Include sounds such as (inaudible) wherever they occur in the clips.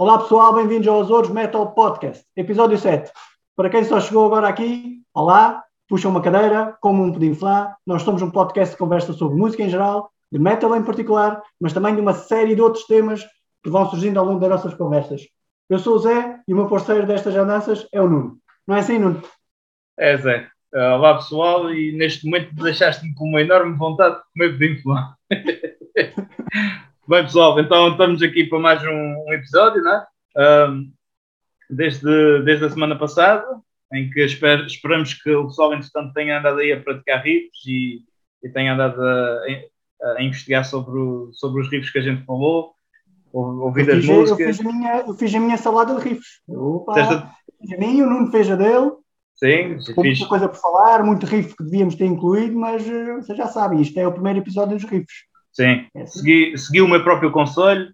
Olá pessoal, bem-vindos ao Azores Metal Podcast, episódio 7. Para quem só chegou agora aqui, olá, puxa uma cadeira, como um pudim flan. Nós somos um podcast de conversa sobre música em geral, de metal em particular, mas também de uma série de outros temas que vão surgindo ao longo das nossas conversas. Eu sou o Zé e o meu parceiro destas andanças é o Nuno. Não é assim, Nuno? É, Zé. Uh, olá pessoal, e neste momento deixaste-me com uma enorme vontade de comer pudim flan. (laughs) Bem, pessoal, então estamos aqui para mais um, um episódio, não é? Um, desde, desde a semana passada, em que esper, esperamos que o pessoal, entretanto, tenha andado aí a praticar riffs e, e tenha andado a, a, investigar sobre, o, sobre os riffs que a gente falou, ouvir as músicas. Eu fiz, a minha, eu fiz a minha salada de riffs. Opa, fiz a minha, o Nuno fez a dele. Sim, Com muita coisa por falar, muito riff que devíamos ter incluído, mas eh, vocês já sabem, isto é o primeiro episódio dos riffs. Sim, segui, segui o meu próprio conselho,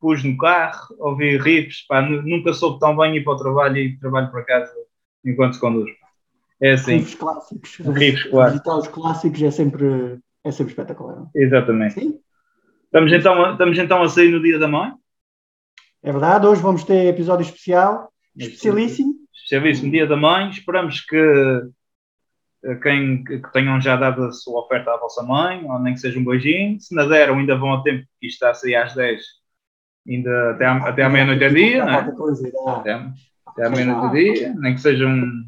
pus no carro, ouvi riffs, pá, nunca soube tão bem ir para o trabalho e trabalho para casa enquanto se conduz. É assim. Riffs clássicos. Riffs, claro. Visitar os clássicos é sempre, é sempre espetacular. Exatamente. Sim. Estamos então, estamos então a sair no dia da mãe. É verdade, hoje vamos ter episódio especial, especialíssimo. Especialíssimo Dia da Mãe. Esperamos que quem que tenham já dado a sua oferta à vossa mãe, ou nem que seja um beijinho. Se não deram, ainda vão a tempo, que isto está a sair às 10, ainda até à, até à meia-noite a dia, né? Até, até à meia-noite a dia, nem que seja um,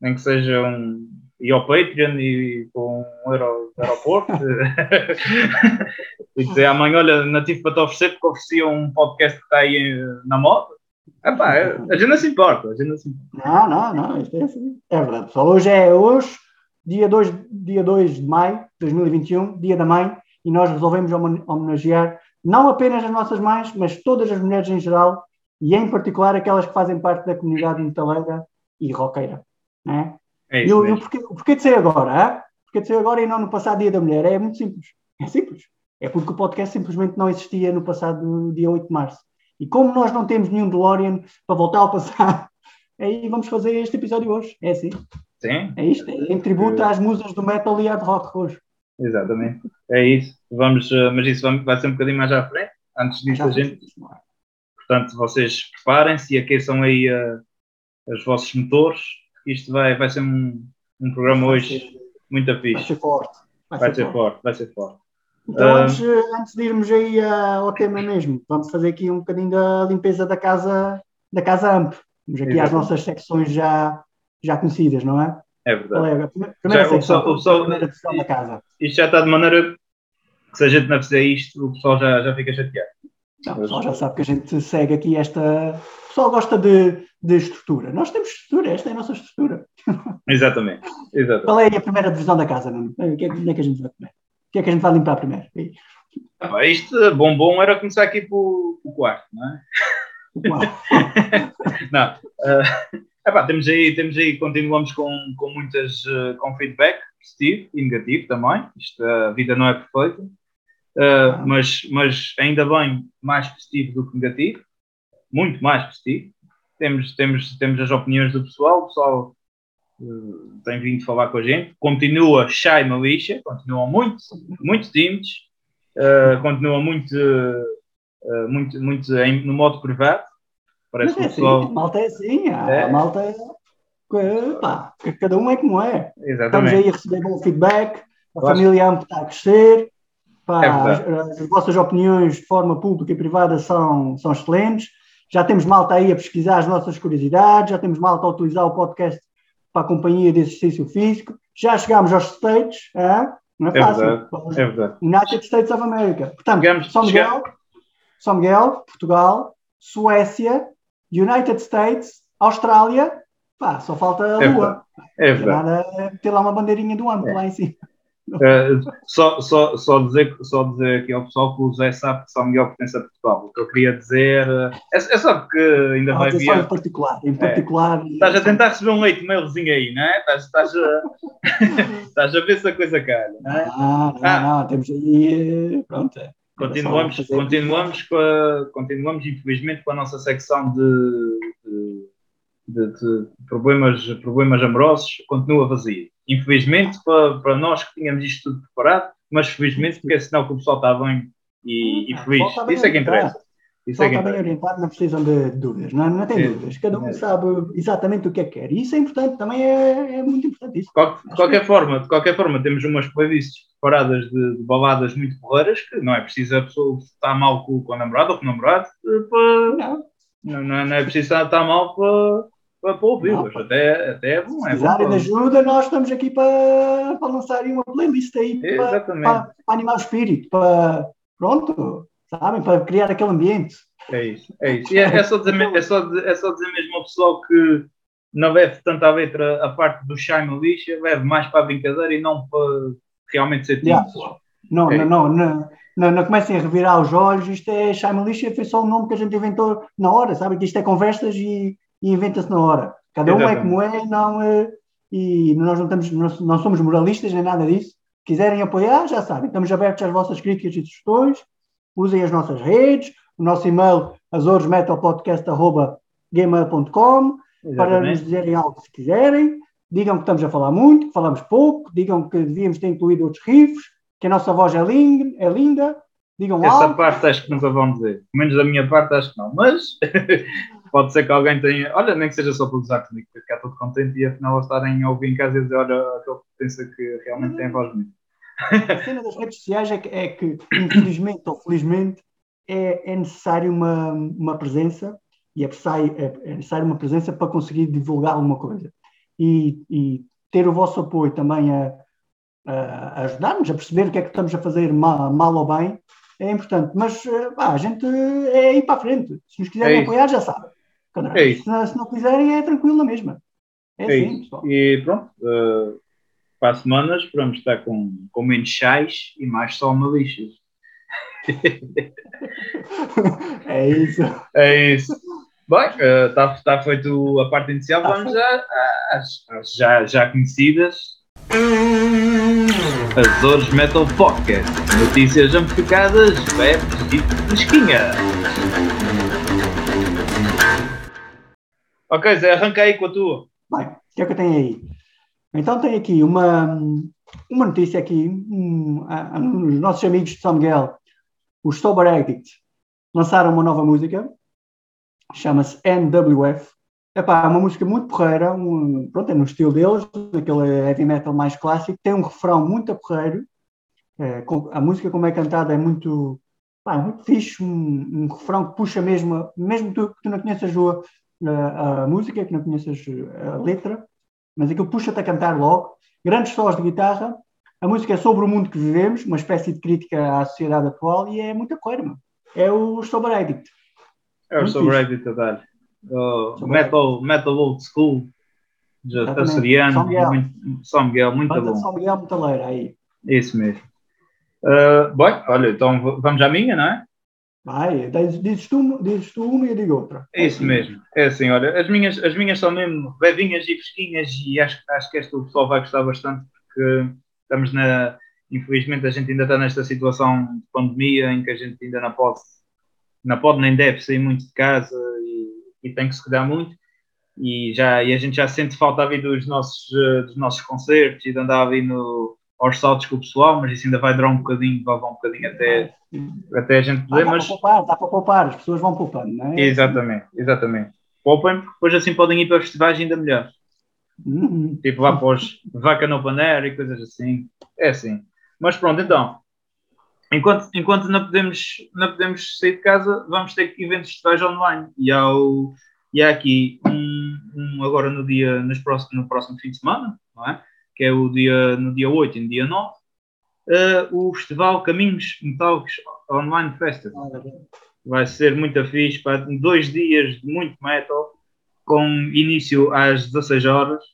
nem que seja um, e ao Patreon e com um euro do aeroporto (laughs) e dizer amanhã, olha, não tive para te oferecer porque oferecia um podcast que está aí na moda. Epá, a gente não se importa, a gente não se importa. Não, não, não, isto é assim. É verdade. Só hoje é hoje, dia 2, dia 2 de maio de 2021, dia da mãe, e nós resolvemos homenagear não apenas as nossas mães, mas todas as mulheres em geral, e em particular aquelas que fazem parte da comunidade metaleira e roqueira. Né? É isso e o porquê, porquê de ser agora? Hein? Porquê de ser agora e não no passado dia da mulher? É muito simples. É simples. É porque o podcast simplesmente não existia no passado dia 8 de março. E como nós não temos nenhum DeLorean para voltar ao passado, (laughs) aí vamos fazer este episódio hoje. É assim. Sim. É isto. É em tributo às musas do metal e hard rock hoje. Exatamente. É isso. Vamos, eh, mas isso vai ser um bocadinho mais à frente. Antes disso, a gente. Portanto, vocês preparem-se e aqueçam aí uh, os vossos motores. Isto vai, vai ser um, um programa vai hoje ser, muito fixe. Vai ser forte. Vai, vai ser, ser forte. forte. Vai ser forte. Então, uh, antes, antes de irmos aí uh, ao tema mesmo, vamos fazer aqui um bocadinho da limpeza da casa, da casa AMP. Vamos aqui às nossas secções já, já conhecidas, não é? É verdade. É primeira, já, secção, o pessoal, o primeira da casa. Isto já está de maneira que se a gente não fizer isto, o pessoal já, já fica chateado. Não, o pessoal já sabe que a gente segue aqui esta. O pessoal gosta de, de estrutura. Nós temos estrutura, esta é a nossa estrutura. Exatamente. Exatamente. Qual é a primeira divisão da casa, Nuno? O que é, que a gente vai comer? O que é que a gente vai limpar primeiro? Ah, isto, bom, bom, era começar aqui pelo, quarto, não é? O quarto. (laughs) não. Uh, epá, temos aí, temos aí, continuamos com, com muitas, uh, com feedback positivo e negativo também. Isto, a vida não é perfeita. Uh, mas, mas ainda bem mais positivo do que negativo, muito mais positivo. Temos, temos, temos as opiniões do pessoal, o pessoal uh, tem vindo falar com a gente, continua shy na lixa, continua muito, muito tímidos, uh, continua muito, muito, muito em, no modo privado. Parece mas é que pessoal... assim, a malta é assim, a, é. a malta é. Pá, cada um é como é. Exatamente. Estamos aí a receber bom feedback, a família está a crescer, Pá, é as, as, vossas opiniões de forma pública e privada são, são excelentes. Já temos malta aí a pesquisar as nossas curiosidades, já temos malta a utilizar o podcast para a companhia de exercício físico. Já chegámos aos States, é? não é fácil. É verdade, é verdade. United States of America. Portanto, chegamos, São, Miguel, São Miguel, Portugal, Suécia, United States, Austrália, pá, só falta a é Lua. É verdade. Nada, ter lá uma bandeirinha do ano é. lá em cima. Uh, (laughs) só, só, só, dizer, só dizer aqui ao pessoal que o Zé sabe que São Miguel pertence a Portugal. O que eu queria dizer uh, é, é só porque ainda vai vir. Em particular, em particular. É. Estás a tentar receber um leite mailzinho aí, não é? Estás, estás, a, (laughs) (laughs) estás a ver se a coisa calha, não é? Ah, não, ah. não, temos aí. Pronto. É. Continuamos, continuamos, com a, continuamos, infelizmente, com a nossa secção de, de de, de problemas, problemas amorosos, continua vazio. Infelizmente, para, para nós que tínhamos isto tudo preparado, mas felizmente porque é sinal que o pessoal está bem e, e feliz. Isso é que interessa. Isso é está bem orientado, não precisam de dúvidas, não, não tem é. dúvidas. Cada um é. sabe exatamente o que é que quer. E isso é importante, também é, é muito importante. Isso. Qual, de qualquer forma, de qualquer forma, temos umas playlists preparadas de, de baladas muito porreiras que não é preciso a pessoa estar mal com, com a namorada ou com o namorado para. Não. Não, não, é, é preciso estar mal para, para, para ouvi-las. Até, até é bom. Se é precisarem de ajuda, nós estamos aqui para, para lançar uma playlist aí para, para, para, animar o espírito, para. Pronto, sabem? Para criar aquele ambiente. É isso, é isso. E é, é, só, dizer, é, só, é só dizer mesmo ao pessoal que não bebe tanto a letra a parte do shine lixa, bebe mais para a brincadeira e não para realmente ser yeah. Não, é. não, não, não, não, não comecem a revirar os olhos, isto é shine lixa, foi só um nome que a gente inventou na hora, sabe? Que isto é conversas e, e inventa-se na hora. Cada um é como é, não é, e nós não, estamos, não somos moralistas nem nada disso. Quiserem apoiar, já sabem, estamos abertos às vossas críticas e sugestões usem as nossas redes, o nosso e-mail azoresmetalpodcast.gmail.com para nos dizerem algo se quiserem, digam que estamos a falar muito, que falamos pouco, digam que devíamos ter incluído outros riffs, que a nossa voz é linda, é linda digam Essa algo. parte acho que nunca vão dizer, pelo menos da minha parte acho que não, mas (laughs) pode ser que alguém tenha, olha, nem que seja só para usar comigo, ficar todo contente e afinal estarem a ouvir em casa e dizer, olha, aquele pensa que realmente tem a voz bonita. A cena das redes sociais é que, é que infelizmente ou felizmente, é, é necessário uma, uma presença e é, é, é necessário uma presença para conseguir divulgar alguma coisa. E, e ter o vosso apoio também a, a ajudar-nos a perceber o que é que estamos a fazer mal, mal ou bem é importante. Mas pá, a gente é ir para a frente. Se nos quiserem é apoiar, já sabem. É se, se, não quiserem, é tranquilo na mesma. É, é assim, pessoal. E pronto. Uh para a semana esperamos estar com, com menos chás e mais só malixas. é isso. É isso. Bem, está uh, tá feito a parte inicial, tá vamos já às, às já, já conhecidas. Azores Metal Podcast. Notícias amplificadas, webs e fresquinha. Ok, Zé, arranca aí com a tua. Bem, o que é que eu tenho aí? Então tem aqui uma, uma notícia aqui, um, a, a, os nossos amigos de São Miguel, os Sober Addict, lançaram uma nova música, chama-se NWF. É uma música muito porreira, um, pronto, é no estilo deles, naquele heavy metal mais clássico, tem um refrão muito porreiro, é, com, a música como é cantada é muito, pá, muito fixe, um, um, refrão que puxa mesmo, mesmo tu, que tu não conheças a, a, a música, que não conheças a letra, mas aquilo puxa-te a cantar logo. Grandes sós de guitarra. A música é sobre o mundo que vivemos, uma espécie de crítica à sociedade atual e é muita coisa, mano. É o Sober Addict. É o Sober Addict a dar. Uh, metal, metal old school. Já açoriano. São Miguel. Muito, São Miguel, muito Banda bom. São Miguel, muita leira aí. Isso mesmo. Uh, bem, olha, então vamos à minha, não é? Vai, dizes tu, dizes tu uma e eu digo outra. É isso mesmo. É assim, olha, as minhas, as minhas são mesmo levinhas e fresquinhas e acho, acho que esta o pessoal vai gostar bastante porque estamos na. Infelizmente a gente ainda está nesta situação de pandemia em que a gente ainda não pode, não pode nem deve sair muito de casa e, e tem que se cuidar muito. E, já, e a gente já sente falta a dos nossos, dos nossos concertos e de andar ali no, aos saltos com o pessoal, mas isso ainda vai durar um bocadinho, vai levar um bocadinho até, até a gente poder. Ah, dá mas... para poupar, dá para poupar, as pessoas vão poupando, não é? Exatamente, exatamente. Poupem, porque depois assim podem ir para festivais ainda melhor. Uhum. Tipo lá para os vaca no paneiro e coisas assim. É assim. Mas pronto, então. Enquanto, enquanto não, podemos, não podemos sair de casa, vamos ter eventos festivais online. E há, o, e há aqui um, um agora no dia, nos próximos, no próximo fim de semana, não é? Que é o dia, no dia 8 e no dia 9, uh, eh, o Festival Caminhos Metálicos Online Festival. Vai ser muito fixe, para dois dias de muito metal, com início às 16 horas,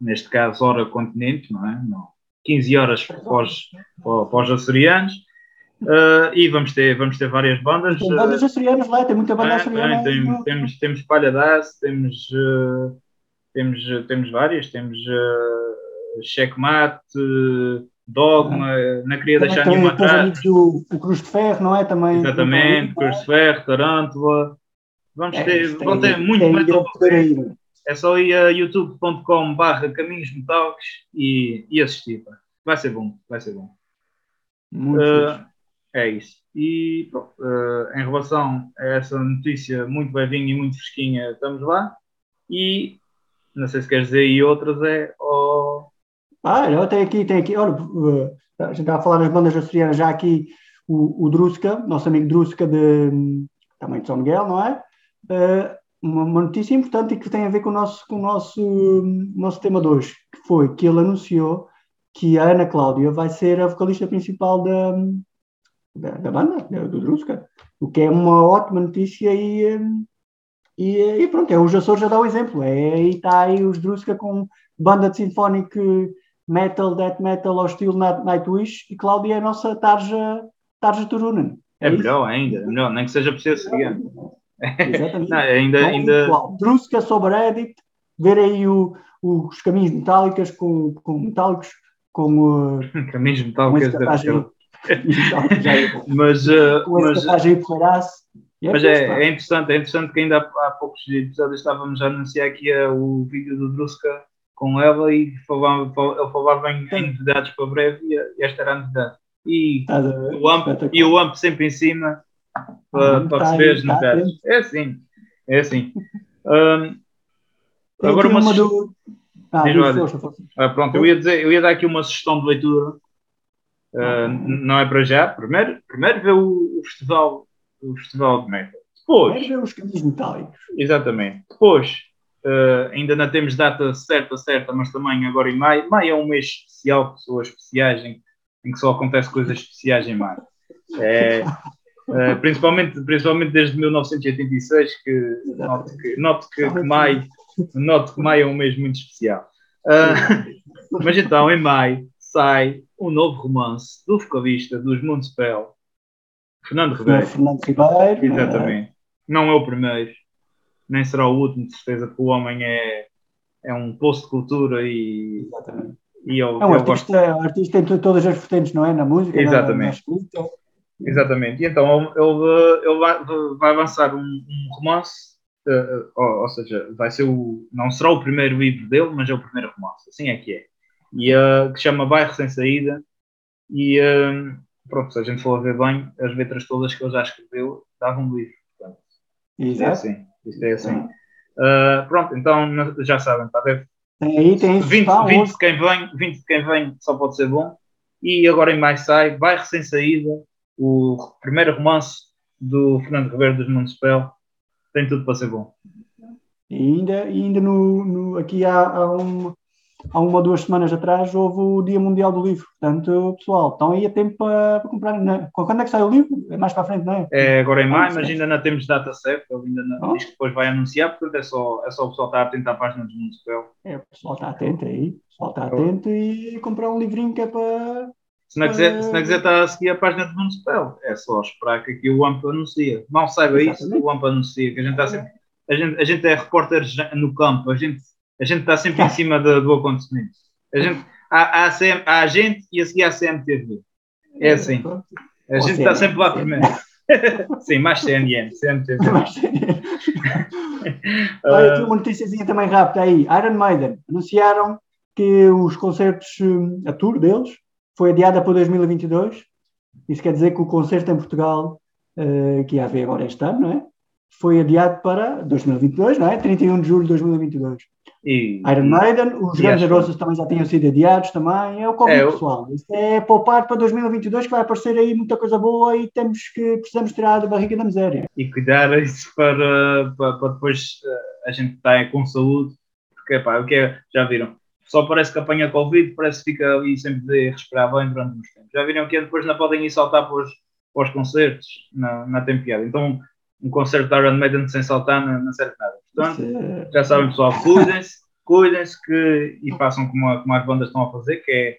neste caso hora continente, não é? Não. 15 horas os, para os açorianos. Uh, e vamos ter, vamos ter várias bandas. Tem bandas açorianas lá, tem muita banda é, açoriana. Tem, temos, temos Palhadaço, temos, uh, temos, temos várias, temos uh, Checkmate, Dogma, ah. não queria Também deixar nenhuma atrás. O, o Cruz de Ferro, não é? Também, Exatamente, Cruz de Ferro, Tarântula. Vamos é, ter, vão ter muito metal é só ir a youtube.com/barra caminhos metálicos e, e assistir. Pá. Vai ser bom, vai ser bom. Muito Uh, é isso. E pronto, uh, em relação a essa notícia muito levinha e muito fresquinha, estamos lá. E não sei se queres dizer aí outras, é oh, Ah, tenho aqui, tenho aqui, olha, uh, a gente estava a falar nas bandas açorianas, já aqui o, o Druska, nosso amigo Druska de, também de São Miguel, não é? Uh, uma, uma notícia importante e que tem a ver com o nosso, com o nosso, nosso tema de hoje, que foi que ele anunciou que a Ana Cláudia vai ser a vocalista principal da, da, da banda, da- do Druska, o que é uma ótima notícia e, um, e, e pronto, é, os Açores já dá o exemplo, é, aí está aí os Druska com banda de sinfónico metal, death metal ao estilo Night- Nightwish e Cláudia é a nossa Tarja, Tarja Turunen. é isso? melhor ainda, é melhor, nem que seja ser seriano. Exatamente. (laughs) Não, ainda, Então, ainda, sobre Reddit, ver aí o- os caminhos metálicos com, com metálicos, com, uh, (laughs) caminhos com metálicos aí. Metálicos, é. Mas, uh, com mas, porreiraço. E mas é, é interessante, é interessante que ainda há, há poucos episódios estávamos a anunciar aqui uh, o vídeo do Druska com ela e falava, fal- ele falava em, em novidades para breve e, esta era a novidade. E ver? o AMP, e o AMP sempre em cima para, para tá receber aí, as tá novidades. É assim, é assim. (laughs) Um, agora uma uma do. Ah. Ah, pronto, eu ia, dizer, eu ia dar aqui uma sugestão de leitura. N- não é para já. Primeiro, primeiro ver o, o festival, o festival de metal. Depois, Quero ver os caminhos metálicos. exatamente. Depois, ah, ainda não temos data certa, certa, mas também agora em maio. Maio é um mês especial, pessoas especiais, em, em que só acontece coisas especiais em maio. É, ah, principalmente, principalmente desde 1986, que note que, que, que maio, note que maio é um mês muito especial. Ah, (laughs) mas então, em maio, sai um novo romance do vocalista dos Municipal, Fernando Ribeiro. Fernando Ribeiro. Exatamente. Não é o primeiro, nem será o último, de certeza, porque o homem é, é um poço de cultura e, Exatamente. e eu, É um eu gosto. artista, um artista em to- todas as vertentes, não é? Na música, Exatamente. na escrita. Exatamente. E então ele, ele, vai, vai lançar um, um romance, eh, ou, ou seja, vai ser o, não será o primeiro livro dele, mas é o primeiro romance, assim é que é. E eh, que se chama Bairro Sem Saída. E eh, pronto, se a gente for a ver bem, as letras todas que ele já escreveu davam um livro. Portanto, é Exato. assim. Isto é assim. Eh, pronto, então já sabem, tá, deve Tem aí, tem isso. 20, pá, 20 hoje. de quem vem, 20 de quem vem só pode ser bom. E agora em mais sai, Bairro Sem Saída, o primeiro romance do Fernando Ribeiro dos Municipal. Tem tudo para ser bom. E ainda, ainda no, no- aqui há, há, um, há uma ou duas semanas atrás houve o Dia Mundial do Livro. Portanto, pessoal, estão aí a tempo para, para comprar. né? Quando é que sai o livro? É mais para a frente, não é? É agora em maio, Ah, mas ainda não temos data certa. Ele ainda não, diz que depois vai anunciar, portanto é só, é só o pessoal estar atento à página dos Municipal. É, o pessoal está atento aí. O pessoal está atento e comprar um livrinho que é para. Se não, quiser, se não quiser estar a seguir a página do Municipal, é só esperar que aqui o AMP anuncia. Mal saiba isso, Exatamente. o AMP anuncia, que a gente está sempre. A gente, a gente é repórteres no campo, a gente, a gente está sempre em cima do, do acontecimento. A gente, há, há, a CM, há a gente e a seguir à CMTV. É assim. A gente está sempre lá primeiro. (laughs) Sim, mais CNN, CMTV. (laughs) Olha, aqui uma noticiazinha também rápida aí. Iron Maiden anunciaram que os concertos, a tour deles, foi adiada para 2022. Isso quer dizer que o concerto em Portugal, eh, que ia haver agora este ano, não é? Foi adiado para 2022, não é? 31 de julho de 2022. e, Iron Maiden, os Guns N' Roses também já tinham sido adiados também. É o Covid, É, pessoal. Isso é poupar para 2022 que vai aparecer aí muita coisa boa e temos que, precisamos tirar da barriga da miséria. e cuidar isso para, para, para depois eh, a gente estar com saúde, porque pá, o que é, já viram, só parece que apanha Covid, parece que fica ali sempre de respirar bem durante uns tempos. Já viram que depois não podem ir saltar para os, para os concertos, não, não tem piada. Então, um concerto de Iron Maiden sem saltar não, não serve nada. Portanto, é- já sabem, pessoal, cuidem-se, cuidem-se que, e façam como, a- como as bandas estão a fazer, que é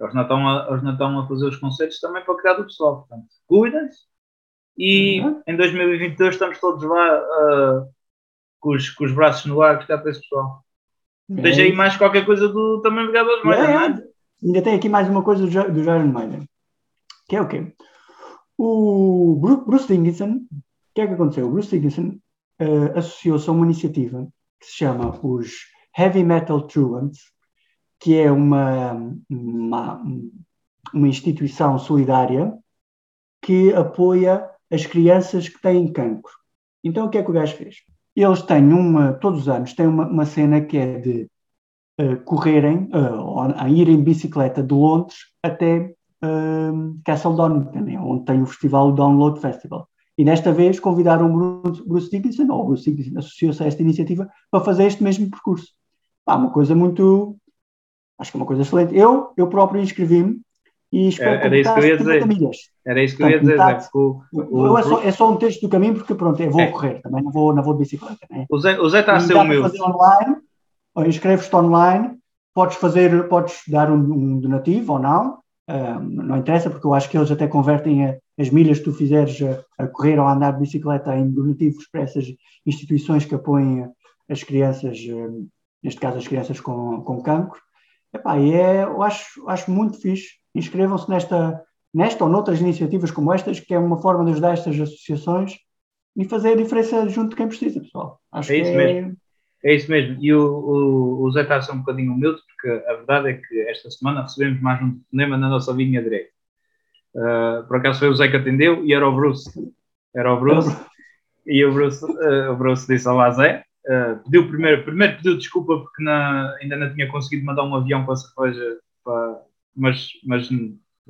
eles não, estão a, eles não estão a fazer os concertos também para cuidar do pessoal. Portanto, cuidem-se e Uhum. em 2022 estamos todos lá ah, com, os, com os braços no ar gostar para esse pessoal. Veja aí mais qualquer coisa do também ligado aos É, Maiden, não é. é? Ainda tem aqui mais uma coisa do, do Iron Maiden. Que é o quê? O Bru- Bruce Dickinson, que é que aconteceu? O Bruce Dickinson eh, associou-se a uma iniciativa que se chama os Heavy Metal Truants, que é uma, uma, uma instituição solidária que apoia as crianças que têm cancro. Então, o que é que o gajo fez? Eles têm uma, todos os anos, têm uma, uma cena que é de uh, correrem, uh, a irem bicicleta de Londres até uh, Castle Donington, é onde tem o festival Download Festival. E desta vez convidaram o Bruce, Bruce Dickinson, ou o Bruce Dickinson associou-se a esta iniciativa, para fazer este mesmo percurso. Pá, uma coisa muito. Acho que é uma coisa excelente. Eu, eu próprio inscrevi-me e espero era, era isso que eu ia dizer. Milhas. Era isso que eu ia dizer. Metade, é, o, o, é, só, é, só, um texto do caminho, porque pronto, eu vou é. correr, também não vou, não vou de bicicleta. Né? O, Zé, o Zé está a ser humilde. fazer online, inscreves-te online, podes fazer, podes dar um, um donativo ou não, não interessa, porque eu acho que eles até convertem a, as milhas que tu fizeres a, a, correr ou a andar de bicicleta em donativos para essas instituições que apoiam as crianças, neste caso as crianças com, com cancro. Epá, e é, eu acho, acho muito fixe. Inscrevam-se nesta, nesta ou noutras iniciativas como estas, que é uma forma de ajudar estas associações e fazer a diferença junto de quem precisa, pessoal. Acho é isso é... mesmo. É isso mesmo. E o, o, o Zé está a ser um bocadinho humilde, porque a verdade é que esta semana recebemos mais um telefonema na nossa linha direita. Uh, por acaso foi o Zé que atendeu e era o Bruce. Era o Bruce. E o Bruce, uh, o Bruce disse: Olá, Zé. Uh, pediu primeiro, primeiro pediu desculpa porque na, ainda não tinha conseguido mandar um avião para a cerveja, para, mas, mas,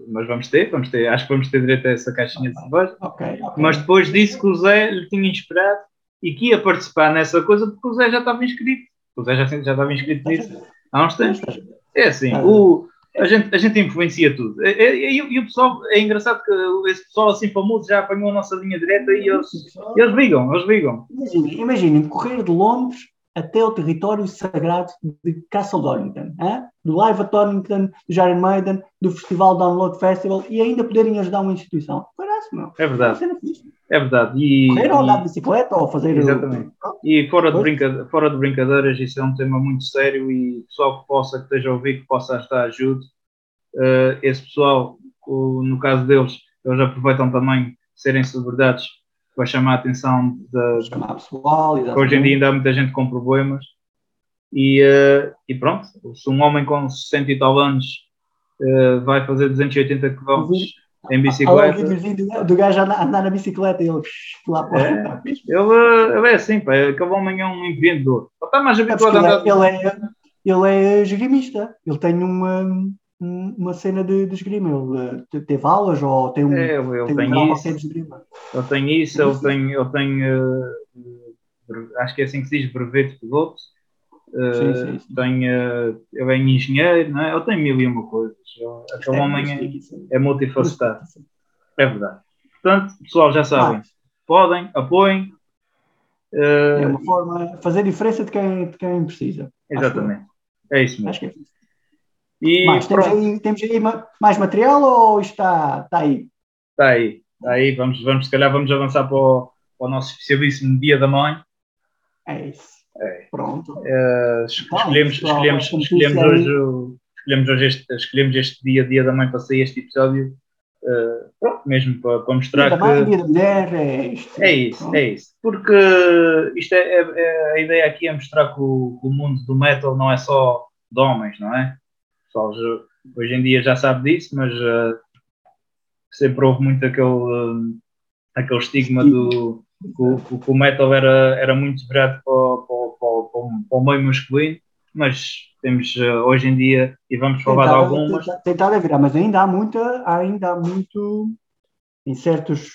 mas vamos ter, vamos ter, acho que vamos ter direito a essa caixinha de cerveja. Okay, okay. Mas depois disse que o Zé lhe tinha esperado e que ia participar nessa coisa porque o Zé já estava inscrito. O Zé já, já estava inscrito nisso há uns tempos. É assim, o, a gente, a gente influencia tudo. E, e, e, o pessoal, é engraçado que esse pessoal assim famoso já apanhou a nossa linha direta e eles, eles ligam, eles ligam. Imaginem, correr de Londres até o território sagrado de Castle Donington, hein? do Live at Donington, do Iron Maiden, do Festival Download Festival e ainda poderem ajudar uma instituição. Parece, meu. É verdade. É verdade. E, Correr ou andar de bicicleta ou fazer. Exatamente. O... E fora de, brinca... fora de brincadeiras, isso é um tema muito sério e pessoal que possa, que esteja a ouvir, que possa estar ajude. Uh, esse pessoal, o, no caso deles, eles aproveitam também serem celebridades para chamar a atenção da. Chamar pessoal, exatamente. Hoje em dia ainda há muita gente com problemas. E, uh, e pronto, se um homem com 60 e tal anos uh, vai fazer 280 km em bicicleta. O do gajo andar, andar na bicicleta e ele lá para é, ele, ele é assim, pá, aquele homem é um empreendedor. Ele está mais habituado a andar. Ele é, ele é esgrimista, ele tem uma, uma cena de, de esgrima. Ele teve aulas ou tem um. É, ele tem, tem isso. Ele tem isso, ele tem, ele tem uh, acho que é assim que se diz, brevet de piloto. Sim, sim, sim. Tem, uh, ele é engenheiro, não é? ele tem mil e uma coisas. Aquele é, homem é, é multifacetado. É verdade. Portanto, pessoal, já sabem, podem, apoiem. Uh, é uma forma de fazer diferença de quem, de quem precisa. Exatamente. É isso mesmo. Acho que é isso. E temos, aí, temos aí mais material ou está, está aí? Está aí. Está aí. Vamos, vamos, se calhar vamos avançar para o, para o nosso especialíssimo Dia da Mãe. É isso. É. Pronto. Uh, escolhemos, escolhemos, escolhemos, hoje, escolhemos, hoje este, escolhemos este dia, Dia da Mãe, para sair este episódio. Uh, pronto, mesmo para, para mostrar dia que. Mãe, dia da mulher, é isto. É isso, pronto. é isso. Porque isto é, é, é, a ideia aqui é mostrar que o, que o mundo do metal não é só de homens, não é? pessoal hoje em dia já sabe disso, mas uh, sempre houve muito aquele, uh, aquele estigma do que, que, o metal era, era muito virado para, para, para, o meio masculino, mas temos uh, hoje em dia, e vamos falar de algumas. Tentar a virar, mas ainda há muita, ainda há muito em certos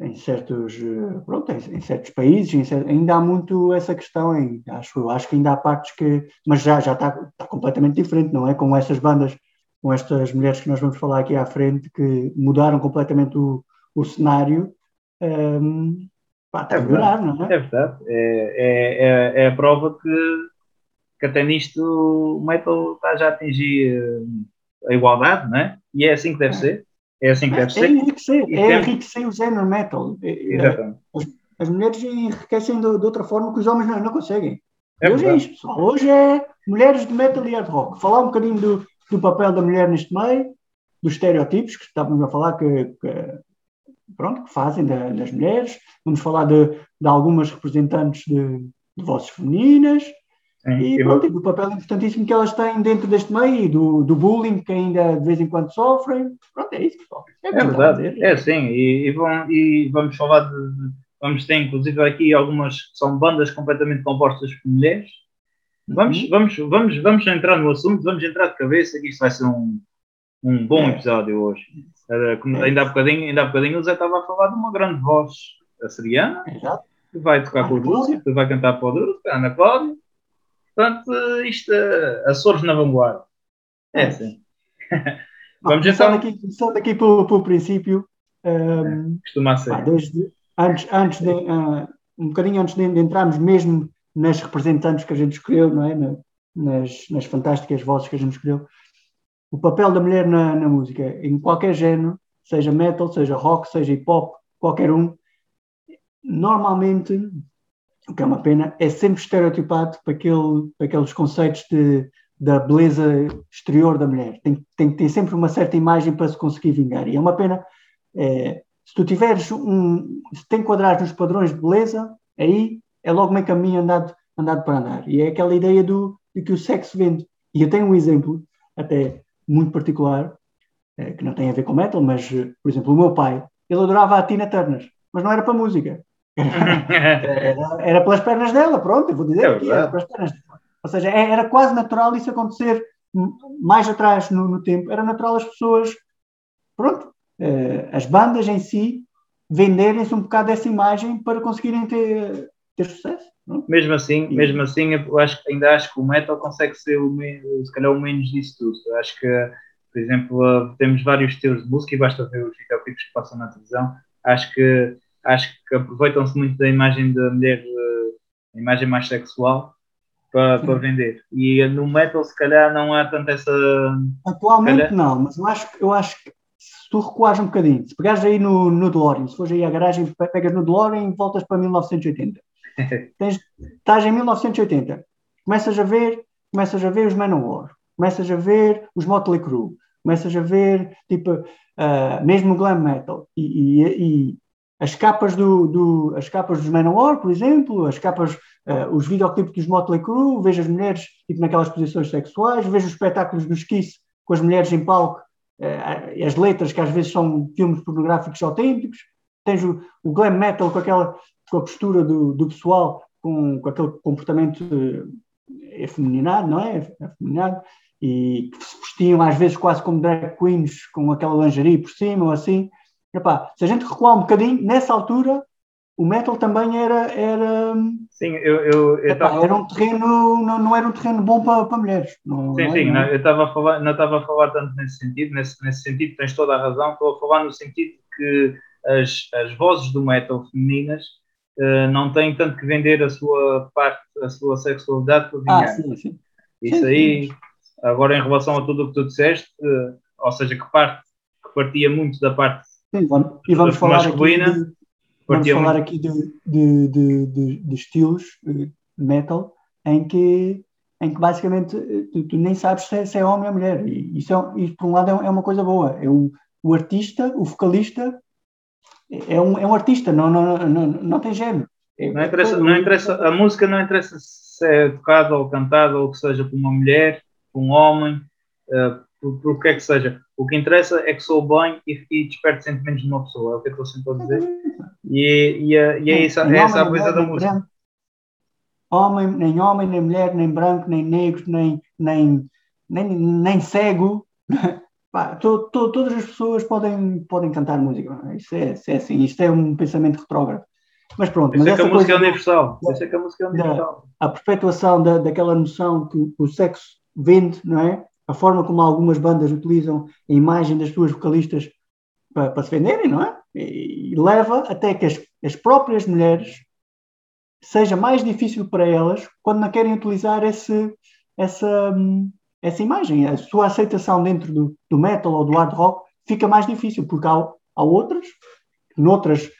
em certos, eh, pronto, em, certos países, certos, ainda há muito essa questão, em, acho, acho que ainda há partes que, mas já, já está, está completamente diferente, não é? Com essas bandas, com estas mulheres que nós vamos falar aqui à frente, que mudaram completamente o, o cenário, um, ehm, pá, está é a melhorar, não é? É verdade, é, é, é, é, a prova que, que até nisto o metal está já a atingir eh, a igualdade, não é? E é assim que deve é. ser. É assim que deve é ser. Enriquecer, é enriquecer o género metal. É, é, Exatamente. As, as mulheres enriquecem de, de, outra forma que os homens não, não conseguem. É hoje é isso, pessoal. Hoje é mulheres de metal e hard rock. Falar um bocadinho do, do papel da mulher neste meio, dos estereótipos que estávamos a falar que, que pronto, que fazem da, das mulheres. Vamos falar de, de algumas representantes de, de vozes femininas, Sim, e, eu- pronto, e do papel importantíssimo que elas têm dentro deste meio e do, do bullying que ainda de vez em quando sofrem. Pronto, é isso, pessoal. É eu a verdade, é sim, e, e, vão- e vamos falar de. Vamos ter inclusive aqui algumas que são bandas completamente compostas por mulheres. Vamos, Uhum. vamos, vamos, vamos entrar no assunto, vamos entrar de cabeça, que isto vai ser um, um bom É. episódio hoje. É. ainda, há bocadinho, ainda há bocadinho o Zé estava a falar de uma grande voz açoriana, Exato. que vai tocar Ah, com o Dúlcio. que vai cantar para o Dúlcio, a Ana Cláudia. Portanto, isto é Açores na vanguarda. É sim. Bom, Vamos (laughs) começando então- aqui, começando aqui pelo, pelo princípio, ehm, Costuma ser. pá, desde, antes, antes de, ah, um bocadinho antes de, de entrarmos mesmo nas representantes que a gente escolheu, não é? Na- nas, nas fantásticas vozes que a gente escolheu, o papel da mulher na, na música, em qualquer género, seja metal, seja rock, seja hip hop, qualquer um, normalmente, o que é uma pena, é sempre estereotipado para, aquele, para aqueles conceitos de, da beleza exterior da mulher. Tem, tem que ter sempre uma certa imagem para se conseguir vingar. E é uma pena. é, se tu tiveres um. Se te enquadrares nos padrões de beleza, aí é logo meio caminho andado, andado para andar. E é aquela ideia do, de que o sexo vende. E eu tenho um exemplo, até muito particular, eh, que não tem a ver com metal, mas, eh, por exemplo, o meu pai, ele adorava a Tina Turner, mas não era para música. Era, (laughs) era pelas pernas dela, pronto, eu vou dizer É que era pelas pernas dela. Ou seja, é- era quase natural isso acontecer mais atrás no, no tempo. Era natural as pessoas, pronto, eh, as bandas em si venderem-se um bocado dessa imagem para conseguirem ter, ter sucesso. Mesmo assim, mesmo assim, eu acho, que- ainda acho que o metal consegue ser o se calhar o menos disso tudo. Eu acho que, por exemplo, temos vários estilos de música e basta ver os videoclipes que passam na televisão. Acho que, acho que aproveitam-se muito da imagem da mulher, uh, a imagem mais sexual, para, para vender. E no metal, se calhar, não há tanto essa. Atualmente Calhar- não, mas eu acho, que- eu acho que se tu recuares um bocadinho, se pegares aí no, no DeLorean, se fores aí à garagem, pe- pegas no DeLorean e voltas para 1980. (laughs) Tens, estás em 1980, começas a ver, começas a ver os Manowar, começas a ver os Motley Crue, começas a ver tipo ah, mesmo glam metal. E, e- e as capas do, do- as capas dos Manowar, por exemplo, as capas, ah, os videoclipes dos Motley Crue, vejo as mulheres tipo, naquelas posições sexuais, vejo os espetáculos dos Kiss com as mulheres em palco, ah, as letras que às vezes são filmes pornográficos autênticos, tens o, o glam metal com aquela com a postura do, do pessoal, com, com aquele comportamento efeminado, não é? Efeminado, e que se vestiam às vezes quase como drag queens, com aquela lingerie por cima ou assim. Epá, se a gente recuar um bocadinho, nessa altura, o metal também era, era, Sim, eu. eu, eu epá, tava- era um terreno, não, não era um terreno bom para, para mulheres. Não, Sim, não é? sim, Não não, é? eu estava a falar, não estava a falar tanto nesse sentido, nesse, nesse sentido tens toda a razão, estou a falar no sentido que as, as vozes do metal femininas eh, não têm tanto que vender a sua parte, a sua sexualidade para Ah, vingar. sim, sim. Isso sim, aí, agora em relação a tudo o que tu disseste, eh, ou seja, que parte que partia muito da parte Sim, vamos- e vamos falar aqui de, Vamos falar muito, aqui de, de, de, de, estilos eh, metal em que, em que basicamente tu, tu nem sabes se é, se é homem ou mulher. E isso, é, isso por um lado, é, é uma coisa boa. É o, o artista, o vocalista, é um, é um artista, não, não, não, não tem género. É- não interessa, é- não interessa, a música não interessa se é tocada ou cantada ou que seja por uma mulher, por um homem, eh, por, por o que é que seja. O que interessa é que sou bem e, e desperte sentimentos de uma pessoa, é o que eu estou sempre a dizer. E, e, é- e é, isso, é essa a coisa da música. branco. Homem, nem homem, nem mulher, nem branco, nem negro, nem, nem, nem, nem cego. (laughs) Pá, to- to- todas as pessoas podem, podem cantar música. é? Isso é, isso é assim, isto é um pensamento retrógrado. Mas pronto, mas é que a essa música é universal. É que a música é universal. a perpetuação da, daquela noção que o sexo vende, não é? A forma como algumas bandas utilizam a imagem das suas vocalistas para, para se venderem, não é? E, e leva até que as, as próprias mulheres seja mais difícil para elas quando não querem utilizar esse, essa, hum, essa imagem. A sua aceitação dentro do, do metal ou do hard rock fica mais difícil, porque há, há outras, noutras,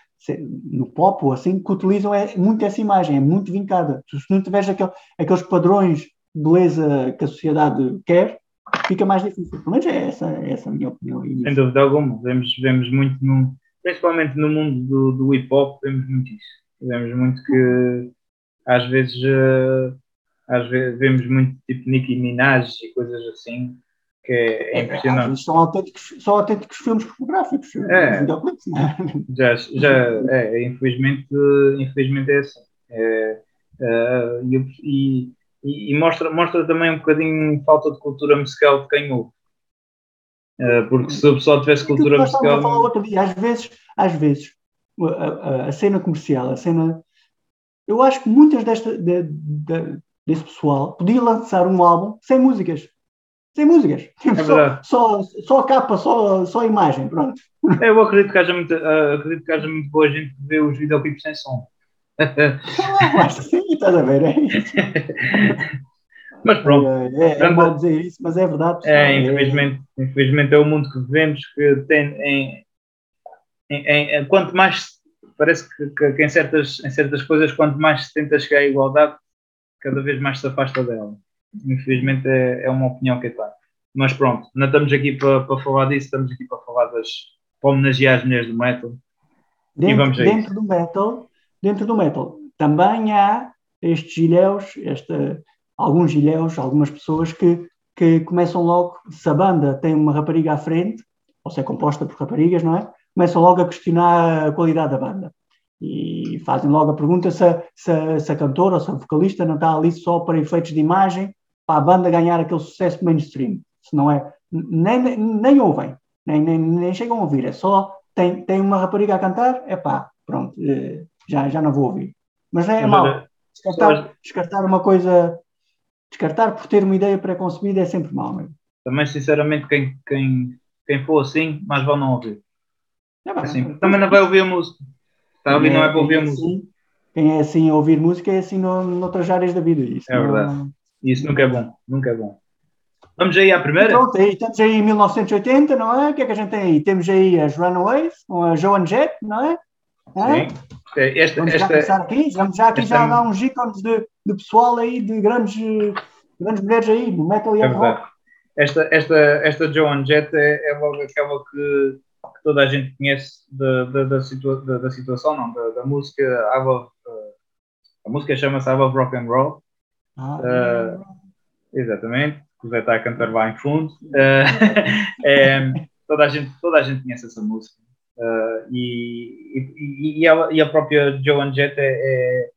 no pop ou assim, que utilizam é, muito essa imagem, é muito vincada. Se não tiveres aquele, aqueles padrões de beleza que a sociedade quer, fica mais difícil. Pelo menos é essa, é essa a minha opinião. Sem dúvida alguma. Vemos, vemos muito, no, principalmente no mundo do, do hip hop, vemos muito isso. Vemos muito que às vezes, uh, às vezes vemos muito tipo Nicki Minaj e coisas assim, que é, é impressionante. são autênticos, são autênticos filmes pornográficos, é, videoclipes, é? Já, já é, infelizmente, infelizmente é assim. É, uh, e, e, e, mostra, mostra também um bocadinho falta de cultura musical de quem ouve. Porque se o pessoal tivesse cultura musical. Outro dia, às vezes, às vezes a, a, a, cena comercial, a cena. Eu acho que muitas desta, de, de, desse pessoal podia lançar um álbum sem músicas. Sem músicas. É só, só, só, a capa, só, só a imagem. Pronto. (laughs) Eu acredito que haja muito, uh, acredito que haja muito boa gente que vê os videoclipes sem som. (laughs) mas sim, estás a ver, é isso. (laughs) Mas pronto. É, é, é mal dizer isso, mas é verdade. Pessoal. É, infelizmente, é, infelizmente é o mundo que vivemos que tem em, em, em, quanto mais parece que, que, que, em, certas, em certas coisas, quanto mais se tenta chegar à igualdade, cada vez mais se afasta dela. Infelizmente é, é uma opinião que eu tenho. Mas pronto, não estamos aqui para, para falar disso, estamos aqui para falar das. para homenagear as mulheres do metal. Dentro, e vamos dentro do metal, dentro do metal, também há estes ilhéus, esta, alguns ilhéus, algumas pessoas que, que começam logo, se a banda tem uma rapariga à frente, ou se é composta por raparigas, não é? Começam logo a questionar a qualidade da banda. E fazem logo a pergunta se, se, se a cantora ou se a vocalista não está ali só para efeitos de imagem, para a banda ganhar aquele sucesso mainstream. Se não é, nem, nem, nem ouvem, nem, nem, nem chegam a ouvir, é só tem, tem uma rapariga a cantar, é pá, pronto, eh, já, já não vou ouvir. Mas é Mas, mal. Descartar, descartar uma coisa, descartar por ter uma ideia pré-concebida é sempre mal mesmo. Também, sinceramente, quem, quem, quem for assim, mais vale não ouvir. É bem, assim, também não vai ouvir a música. A ouvir, não é para ouvir é música. Assim, quem é assim a ouvir música é assim no, noutras áreas da vida. Isso é verdade. Não... Isso nunca é bom, nunca é bom. Vamos aí à primeira? Aí, temos aí 1980, não é? O que é que a gente tem aí? Temos aí as Runaways, com a Joan Jett, não é? Sim. Esta, vamos esta, já aqui, vamos já aqui esta, já dar uns ícones de, de pessoal aí, de grandes, grandes mulheres aí, no metal e é rock. Esta, esta, esta Joan Jett é, é logo aquela que, que, toda a gente conhece da, da, da, situa, da, da situação, não, da, da música I love, uh, a música chama-se I love rock and roll. Ah, uh, exatamente, o Zé está a cantar lá em fundo. Uh, é, (laughs) toda, a gente, toda a gente conhece essa música. E, e, e, a, e, a, própria Joan Jett é, é,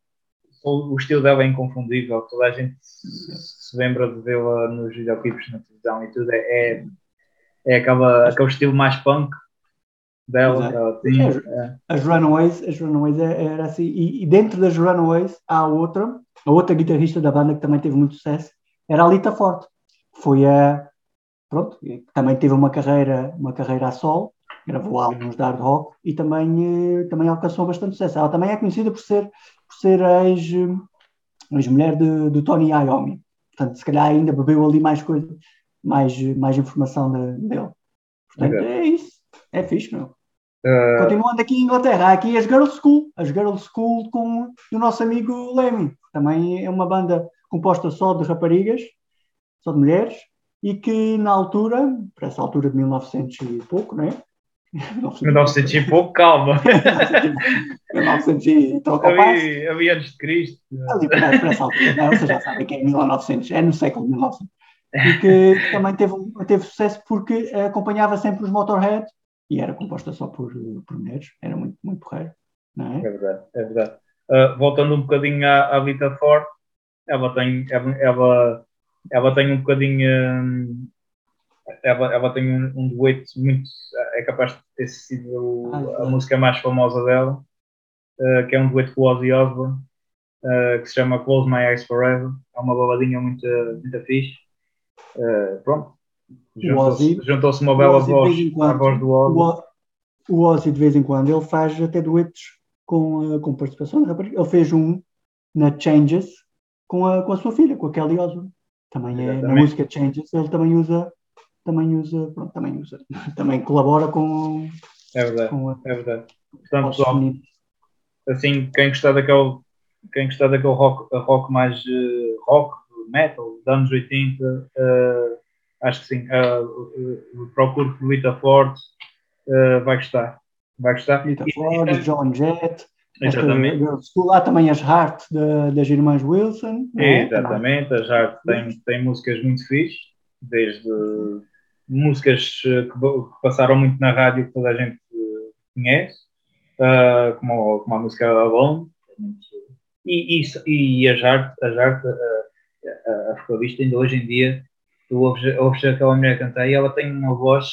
o, o, estilo dela é inconfundível, toda a gente se, se lembra de vê-la nos videoclipes na televisão e tudo, é, é, é aquela, aquele estilo mais punk dela. Tem, é. As Runaways, as Runaways é, era assim, e, e, dentro das Runaways há outra, a outra guitarrista da banda que também teve muito sucesso, era a Lita Forte, foi a, pronto, também teve uma carreira, uma carreira a sol, gravou álbuns de hard rock e também, eh, também alcançou bastante sucesso. Ela também é conhecida por ser, por ser a ex-mulher de, de Tony Iommi. Portanto, se calhar ainda bebeu ali mais coisa, mais, mais informação de, dele. Portanto, okay. é isso. É fixe, meu. Uh... Continuando aqui em Inglaterra, há aqui as Girl School, as Girl School com o nosso amigo Lemmy. Também é uma banda composta só de raparigas, só de mulheres, e que na altura, para essa altura de 1900 e pouco, não é? (laughs) 1900 e pouco, calma. (laughs) 1900 e troca ali, ali antes de Cristo. Ali para, para essa altura, não, vocês já sabem que é 1900, é no século 1900. E que (laughs) também teve, teve sucesso porque acompanhava sempre os Motorhead e era composta só por, por mulheres, era muito, muito porreiro. Não é? é verdade, é verdade. Uh, voltando um bocadinho à, à Vita Ford, ela tem, ela, ela, ela tem um bocadinho. Um, ela, ela tem um, um dueto muito. É capaz de ter sido ah, a música mais famosa dela, uh, que é um dueto com o Ozzy Osbourne, uh, que se chama Close My Eyes Forever. É uma baladinha muito, muito fixe. Uh, pronto. Juntou-se juntou uma bela voz à voz do Ozzy. O, Ozzy, de vez em quando, ele faz até duetos com, com participação Ele fez um na Changes com a, com a sua filha, com a Kelly Osbourne. Também é, Exatamente. na música Changes, ele também usa também usa, pronto, também usa, (laughs) também colabora com. É verdade, com a, é verdade. Portanto, pessoal, assim, quem gostar daquele, quem gostar daquele rock, rock mais uh, rock, metal, dos anos 80, uh, eh, acho que sim, uh, procure por Lita Ford, vai gostar. Vai gostar. Lita Ford, John Jett, Exatamente. Lá também as Heart de, das irmãs Wilson. É? Exatamente, as Heart tem, tem músicas muito fixes, desde músicas que passaram muito na rádio que toda a gente conhece, uh, como, como a música Alone, e, e, e as Heart, as Heart a, a, a vocalista ainda hoje em dia, tu ouves, ouves aquela mulher cantar e ela tem uma voz,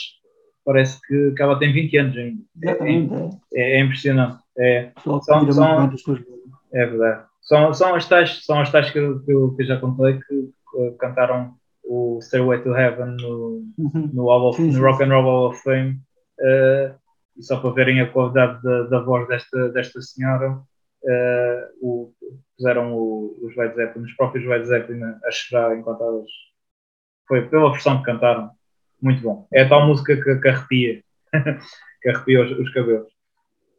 parece que, que ela tem 20 anos ainda. Exatamente. É, é, é impressionante. É, são, são, é verdade. São, são as tais, são as tais que, eu, que, eu, já contei que, que cantaram o Stairway to Heaven no, uhum. no, of, no Rock and Roll Hall of Fame. Uh, e só para verem a qualidade da, da voz desta, desta senhora, uh, o, puseram o, os Led Zeppelin, os próprios Led Zeppelin a chorar enquanto elas. Foi pela versão que cantaram. Muito bom. É a tal música que, que arrepia, (laughs) que arrepia os, os cabelos.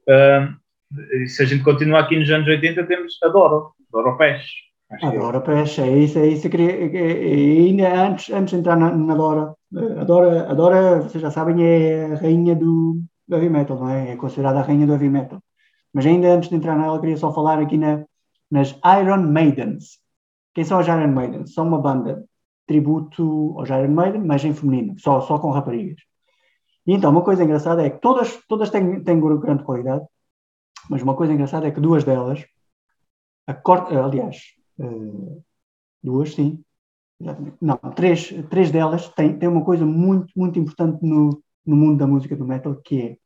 Uh, se a gente continuar aqui nos anos 80, temos Adoro, Adoro Peixe. Adoro Peixe, é isso, é isso. Eu queria, e ainda antes, antes de entrar na, na Dora, Adora, Adora, vocês já sabem, é a rainha do, do heavy metal, não é? É considerada a rainha do heavy metal. Mas ainda antes de entrar nela, queria só falar aqui na, nas Iron Maidens. Quem são as Iron Maidens? São uma banda tributo aos Iron Maiden, mas em feminino, só, só com raparigas. E então, uma coisa engraçada é que todas, todas têm, têm grande qualidade, mas uma coisa engraçada é que duas delas, a cor, aliás, uh, duas, sim, não, três, três delas têm, têm uma coisa muito, muito importante no, no mundo da música do metal, que é,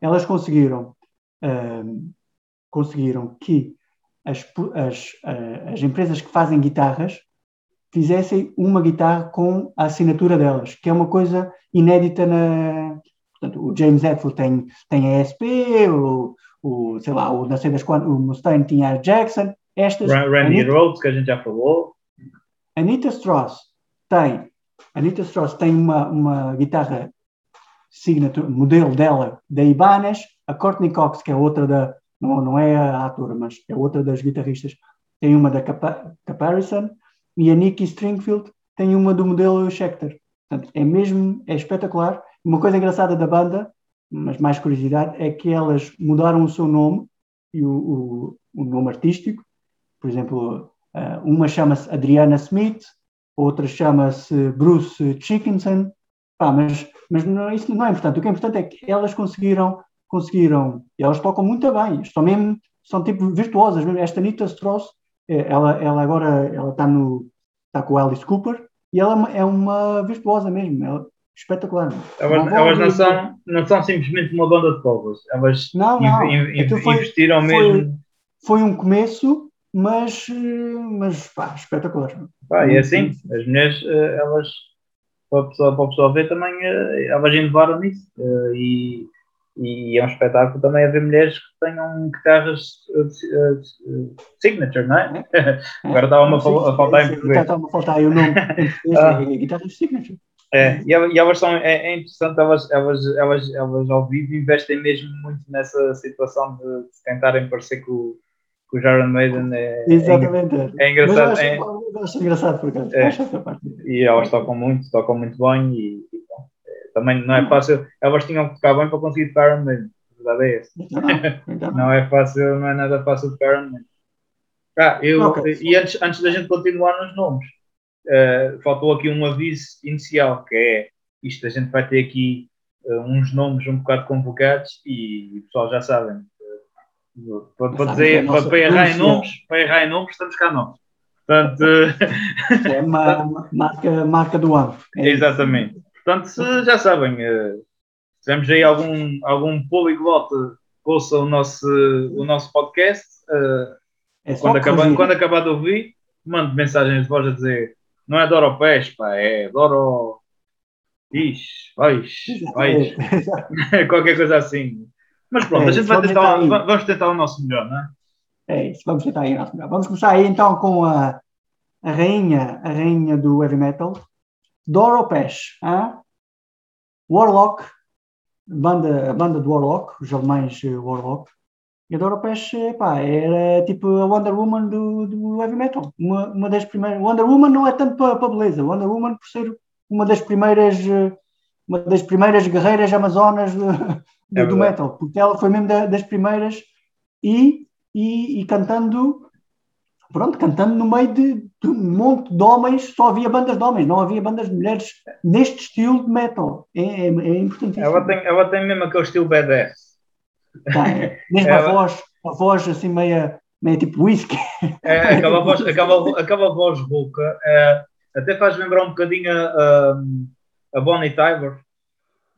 elas conseguiram, uh, conseguiram que as, as, uh, as empresas que fazem guitarras fizessem uma guitarra com a assinatura delas, que é uma coisa inédita na... Portanto, o James Hetfield tem, tem a SP, o, o, sei lá, o, não sei das quantas, o Mustaine tinha a Jackson, estas... Randy Anita, Rhodes, que a gente já falou. Anita Strauss tem, Anita Strauss tem uma, uma guitarra signature, modelo dela da Ibanez, a Courtney Cox, que é outra da, não, não é a atora, mas é outra das guitarristas, tem uma da Caparison, e a Nikki Stringfield tem uma do modelo Schecter. Portanto, é mesmo, é espetacular. Uma coisa engraçada da banda, mas mais curiosidade, é que elas mudaram o seu nome e o, o, o nome artístico. Por exemplo, uma chama-se Adriana Smith, outra chama-se Bruce Chickinson. Ah, mas mas não, isso não é importante. O que é importante é que elas conseguiram, conseguiram, elas tocam muito bem, são mesmo, são tipo virtuosas. Mesmo. Esta Nita Strauss, ela, ela agora ela está no está com o Alice Cooper e ela é uma virtuosa mesmo, ela, espetacular. Elas, elas não, são, não são simplesmente uma banda de povos, elas não, não. In, in, foi, investiram mesmo. Foi um começo, mas, mas pá, espetacular. Pá, e é assim, as mulheres, eh, elas para o pessoal, para o pessoal ver também, uh, elas inovaram nisso. Uh, e, e é um espetáculo também haver mulheres que tenham guitarras uh, signature, não é? (laughs) Agora estava-me a, faltar em português. Estava-me a faltar aí o nome. (laughs) guitarras signature. É, e, elas são, é, é, interessante, elas, elas, elas, elas ao vivo investem mesmo muito nessa situação de, de tentarem parecer com, com o Iron Maiden é, Exatamente. é, é engraçado. Mas eu acho, é, acho engraçado por acaso. É, e elas tocam muito, tocam muito bem e, é, também não é fácil. Elas tinham que tocar bem para conseguir tocar Maiden. A verdade é essa. Não, não. é fácil, não é nada fácil tocar Maiden. Ah, eu, okay. E antes, antes da gente continuar nos nomes, uh, faltou aqui um aviso inicial, que é isto, a gente vai ter aqui uh, uns nomes um bocado complicados e o pessoal já sabem, para, para, dizer, para, para, errar em nomes, para errar em nomes, estamos cá nós. Portanto, (laughs) é uma marca, marca do ano. É Exatamente. Portanto, se já sabem, uh, temos aí algum, algum poliglota ouça o nosso, o nosso podcast, uh, é quando, acabar, quando acabar de ouvir, mande mensagens de voz a dizer não é Doro Pés, pá, é Doro. Ixi, vais, (laughs) vais. Qualquer coisa assim. Mas pronto, é, a gente vai tentar, tentar vamos tentar o nosso melhor, não é? É isso, vamos tentar aí o nosso melhor. Vamos começar aí então com a, a rainha, a rainha do heavy metal, Doro Pesh, hein? Warlock, banda, a banda do Warlock, os alemães eh, Warlock. E a Doro Pesh, pá, era tipo a Wonder Woman do, do heavy metal. Uma, uma das primeiras. Wonder Woman não é tanto para, para beleza, Wonder Woman por ser uma das primeiras, eh, uma das primeiras guerreiras amazonas é do metal, porque ela foi mesmo da, das primeiras e e, e cantando, pronto, cantando no meio de, de, um monte de homens, só havia bandas de homens, não havia bandas de mulheres neste estilo de metal. É, é, é importantíssimo. Ela tem, ela tem mesmo aquele estilo badass. Tem, mesmo ela... a voz, a voz assim meia, meia tipo whisky. É, (laughs) aquela, voz, aquela, aquela voz rouca, é, até faz lembrar um bocadinho a, a Bonnie Tyler.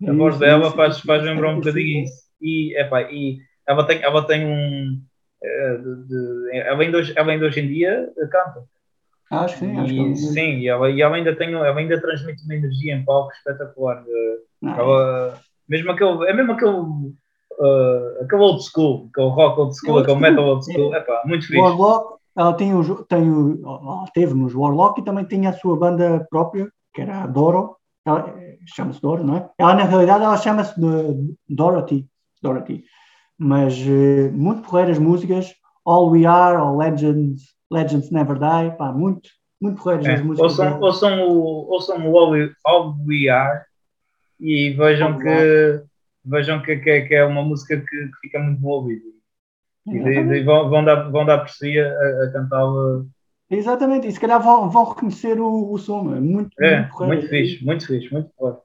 A voz dela faz, faz lembrar um bocadinho isso. E, epá, e ela tem, ela tem um. Eh, de, de, ela, ainda hoje, ela ainda hoje em dia canta. Acho que sim, acho e, Sim, e ela, e ela ainda tem, ela ainda transmite uma energia em palco espetacular. Ela, mesmo aquele, é mesmo aquele, uh, aquele old school, aquele rock old school, aquele metal old school, é pá, muito fixe. Warlock, ela tem o, tem o, teve nos Warlock e também tinha a sua banda própria, que era a Doro, chama-se Doro, não é? Ela, na realidade, ela chama-se Dorothy, Dorothy. Mas uh, muito porreiras músicas, All We Are, All Legends, Legends Never Die, pá, muito, muito porreiras é. as músicas. Ouçam, ouçam, o, ouçam o All We, All We Are e vejam que, vejam que, que, que, é uma música que, que fica muito no ouvido. E, de, vão, vão, dar, vão dar por si a, a cantá-la Exatamente, e se calhar vão, vão reconhecer o, o som. É muito, é, muito, muito fixe, muito fixe, muito forte.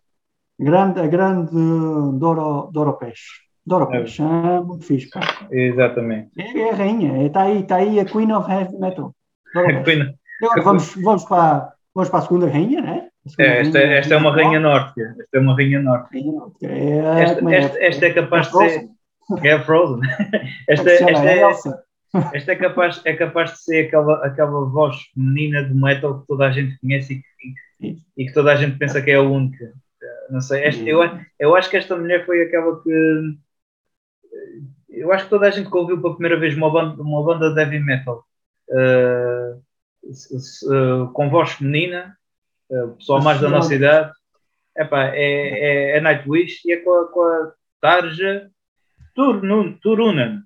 Grande, a grande Doro, Doro Peixe. Doro é. Peixe, é. muito fixe. Pá. Exatamente. É, é a rainha, está aí, tá aí a Queen of Heavy Metal. (laughs) Queen... Agora vamos, vamos, para, vamos para a segunda rainha, né? É, esta, rainha, esta é uma rainha norte. Esta é uma rainha norte. Norte. É, esta, esta, esta, é capaz de ser. É Frozen. (laughs) Esta, esta, é, esta é capaz, é capaz de ser aquela, aquela voz feminina de metal que toda a gente conhece e que, e que toda a gente pensa que é a única. Não sei, esta, eu, eu acho que esta mulher foi aquela que. Eu acho que toda a gente que ouviu pela primeira vez uma banda, uma banda de heavy metal uh, uh, com voz feminina, uh, pessoal mais da nossa idade, epá, é, é, é Nightwish e é com a, com a Tarja Turunen.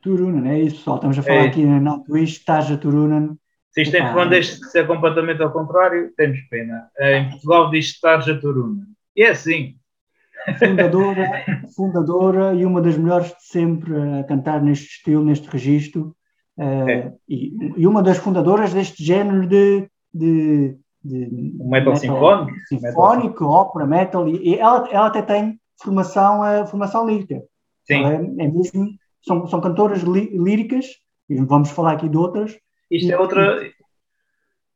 Turunen, é isso, pessoal. Estamos a falar é aqui na Nightwish, Tarja Turunen. Se isto em Portugal deixa de ser completamente ao contrário, temos pena. Em Portugal diz Tarja Turunen. E é assim. Fundadora, fundadora e uma das melhores de sempre a cantar neste estilo, neste registro. Uh, é. e, e, uma das fundadoras deste género de, de, de metal, metal sinfónico, sinfónico ópera, metal. E, e, ela, ela até tem formação, uh, formação lírica. Sim. É, é, mesmo, são, são cantoras líricas, e vamos falar aqui de outras. Isto é outra.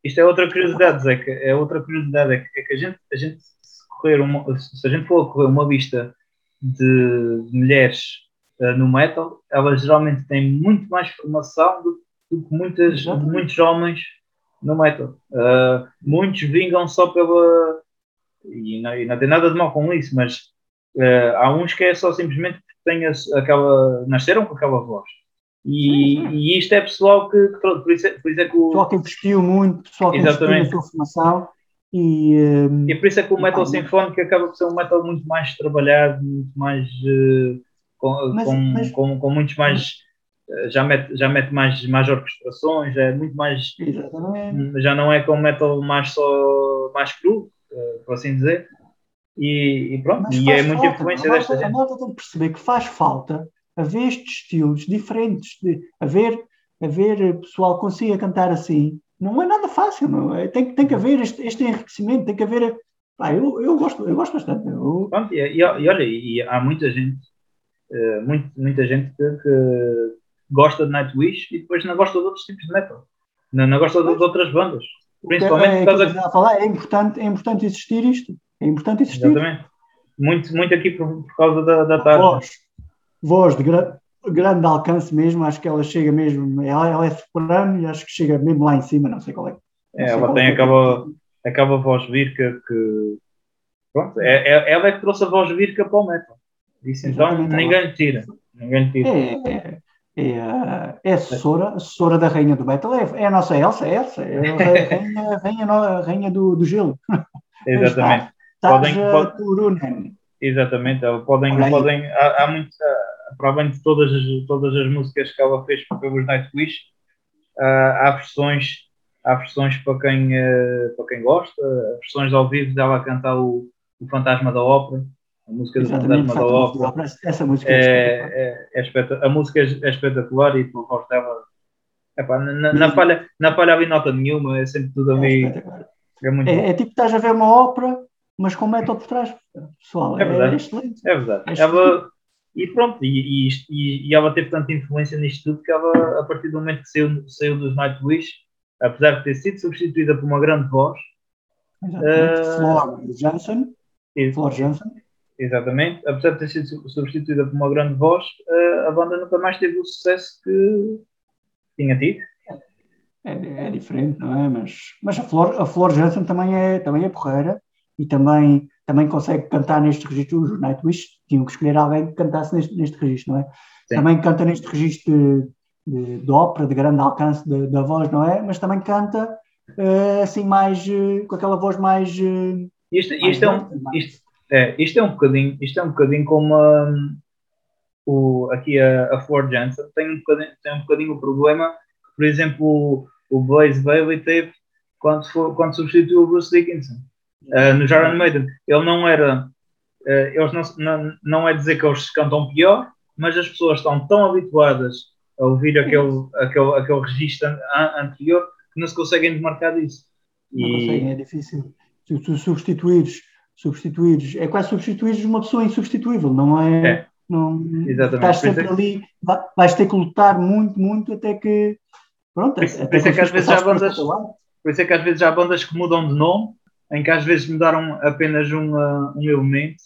Isto é outra curiosidade, Zé, é outra curiosidade, é que, é que a, gente, a gente correr uma, se a gente for correr uma lista de, mulheres uh, no metal, elas geralmente têm muito mais formação do, do que muitas, muitos homens no metal. Uh, muitos vingam só pela. E não, e não tem nada de mal com isso, mas uh, há uns que é só simplesmente porque têm aquela. nasceram com aquela voz. E, e, isto é pessoal que, que por, isso é, por isso é que o. Pessoal que investiu muito, pessoal que investiu na sua formação e, um, e por isso é que o metal sinfónico acaba por ser um metal muito mais trabalhado, muito mais uh, com, mas, com, mas, com, com, muitos mais uh, já mete, já mete mais, mais orquestrações, é muito mais exatamente. já não é com metal mais só mais cru, uh, por assim dizer. E, e pronto, e é muita influência a desta gente. A malta tem que perceber que faz falta haver estes estilos diferentes, de haver, haver pessoal que consiga cantar assim, não é nada fácil, não é? Tem, tem que haver este, este enriquecimento, tem que haver. Ah, eu, eu, gosto, eu gosto bastante. Eu... Pronto, e, e, e, olha, e há muita gente, uh, muito, muita gente que, que, gosta de Nightwish e depois não gosta de outros tipos de metal, não, não gosta de, de outras bandas. Principalmente é, é, por causa... a falar, é, importante, é importante existir isto. É importante existir. Exatamente. Muito, muito aqui por, por causa da, da tarde. Voz, voz de, gra grande alcance mesmo, acho que ela chega mesmo, ela, ela é soprano e acho que chega mesmo lá em cima, não sei qual é. É, ela tem é aquela, aquela voz virca que. Pronto, é, é, ela é que trouxe a voz virca para o metal. Isso então ninguém tira. Ninguém tira. É, é, é, é assessora, assessora da rainha do metal, é, é a nossa Elsa, é Elsa, é a rainha, rainha, a rainha do, do gelo. (laughs) Exatamente. Podem, podem, exatamente, podem, podem, há, há muito, para além de todas as, todas as músicas que ela fez pelos Nightwish, uh, há versões há versões para quem, uh, para quem gosta, versões ao vivo dela cantar o, o Fantasma da Ópera, A música do Fantasma da Ópera. Essa música é, é, é, é A música é espetacular e tu voz dela. Epá, na, na, falha, na falha havia nota nenhuma, é sempre tudo a mim. É, muito é, é, tipo estás a ver uma ópera, mas com metal por trás. Pessoal, é, verdade. é excelente. É verdade. É ela, e pronto, e, e, e, ela teve tanta influência nisto tudo que ela, a partir do momento que saiu, saiu dos Nightwish, apesar de ter sido substituída por uma grande voz. Exatamente. Uh, Flor Johnson. Flor Johnson Exatamente, apesar de ter sido substituída por uma grande voz, a banda nunca mais teve o sucesso que tinha tido. É, é diferente, não é? Mas, mas a, Flor, a Flor Jansen também é, também é porreira e também, também consegue cantar neste registro. Os Nightwish tinham que escolher alguém que cantasse neste, neste registro, não é? Sim. Também canta neste registro de, de, de, ópera, de grande alcance da voz, não é? Mas também canta uh, assim mais, uh, com aquela voz mais. Uh, isto, isto, é um, isto, é, isto é um bocadinho, isto é um bocadinho como um, o, aqui a, a Ford Jansen tem um bocadinho, tem um bocadinho o problema que, por exemplo, o, o Blaze Bailey teve quando, for, quando substituiu o Bruce Dickinson uh, no Iron Maiden. Ele não era, uh, eles não, não, não é dizer que eles cantam pior, mas as pessoas estão tão habituadas a ouvir aquele, aquele, aquele registro anterior que não se conseguem desmarcar disso. Não e... conseguem, é difícil. Se tu substituires substituir, é quase substituir uma pessoa insubstituível, não é? é. Não, Exatamente. Estás sempre é ali, vais ter que lutar muito, muito até que. Pronto, por isso, por isso é que às vezes há bandas. Por isso é que às vezes há bandas que mudam de nome, em que às vezes mudaram apenas um, uh, um elemento,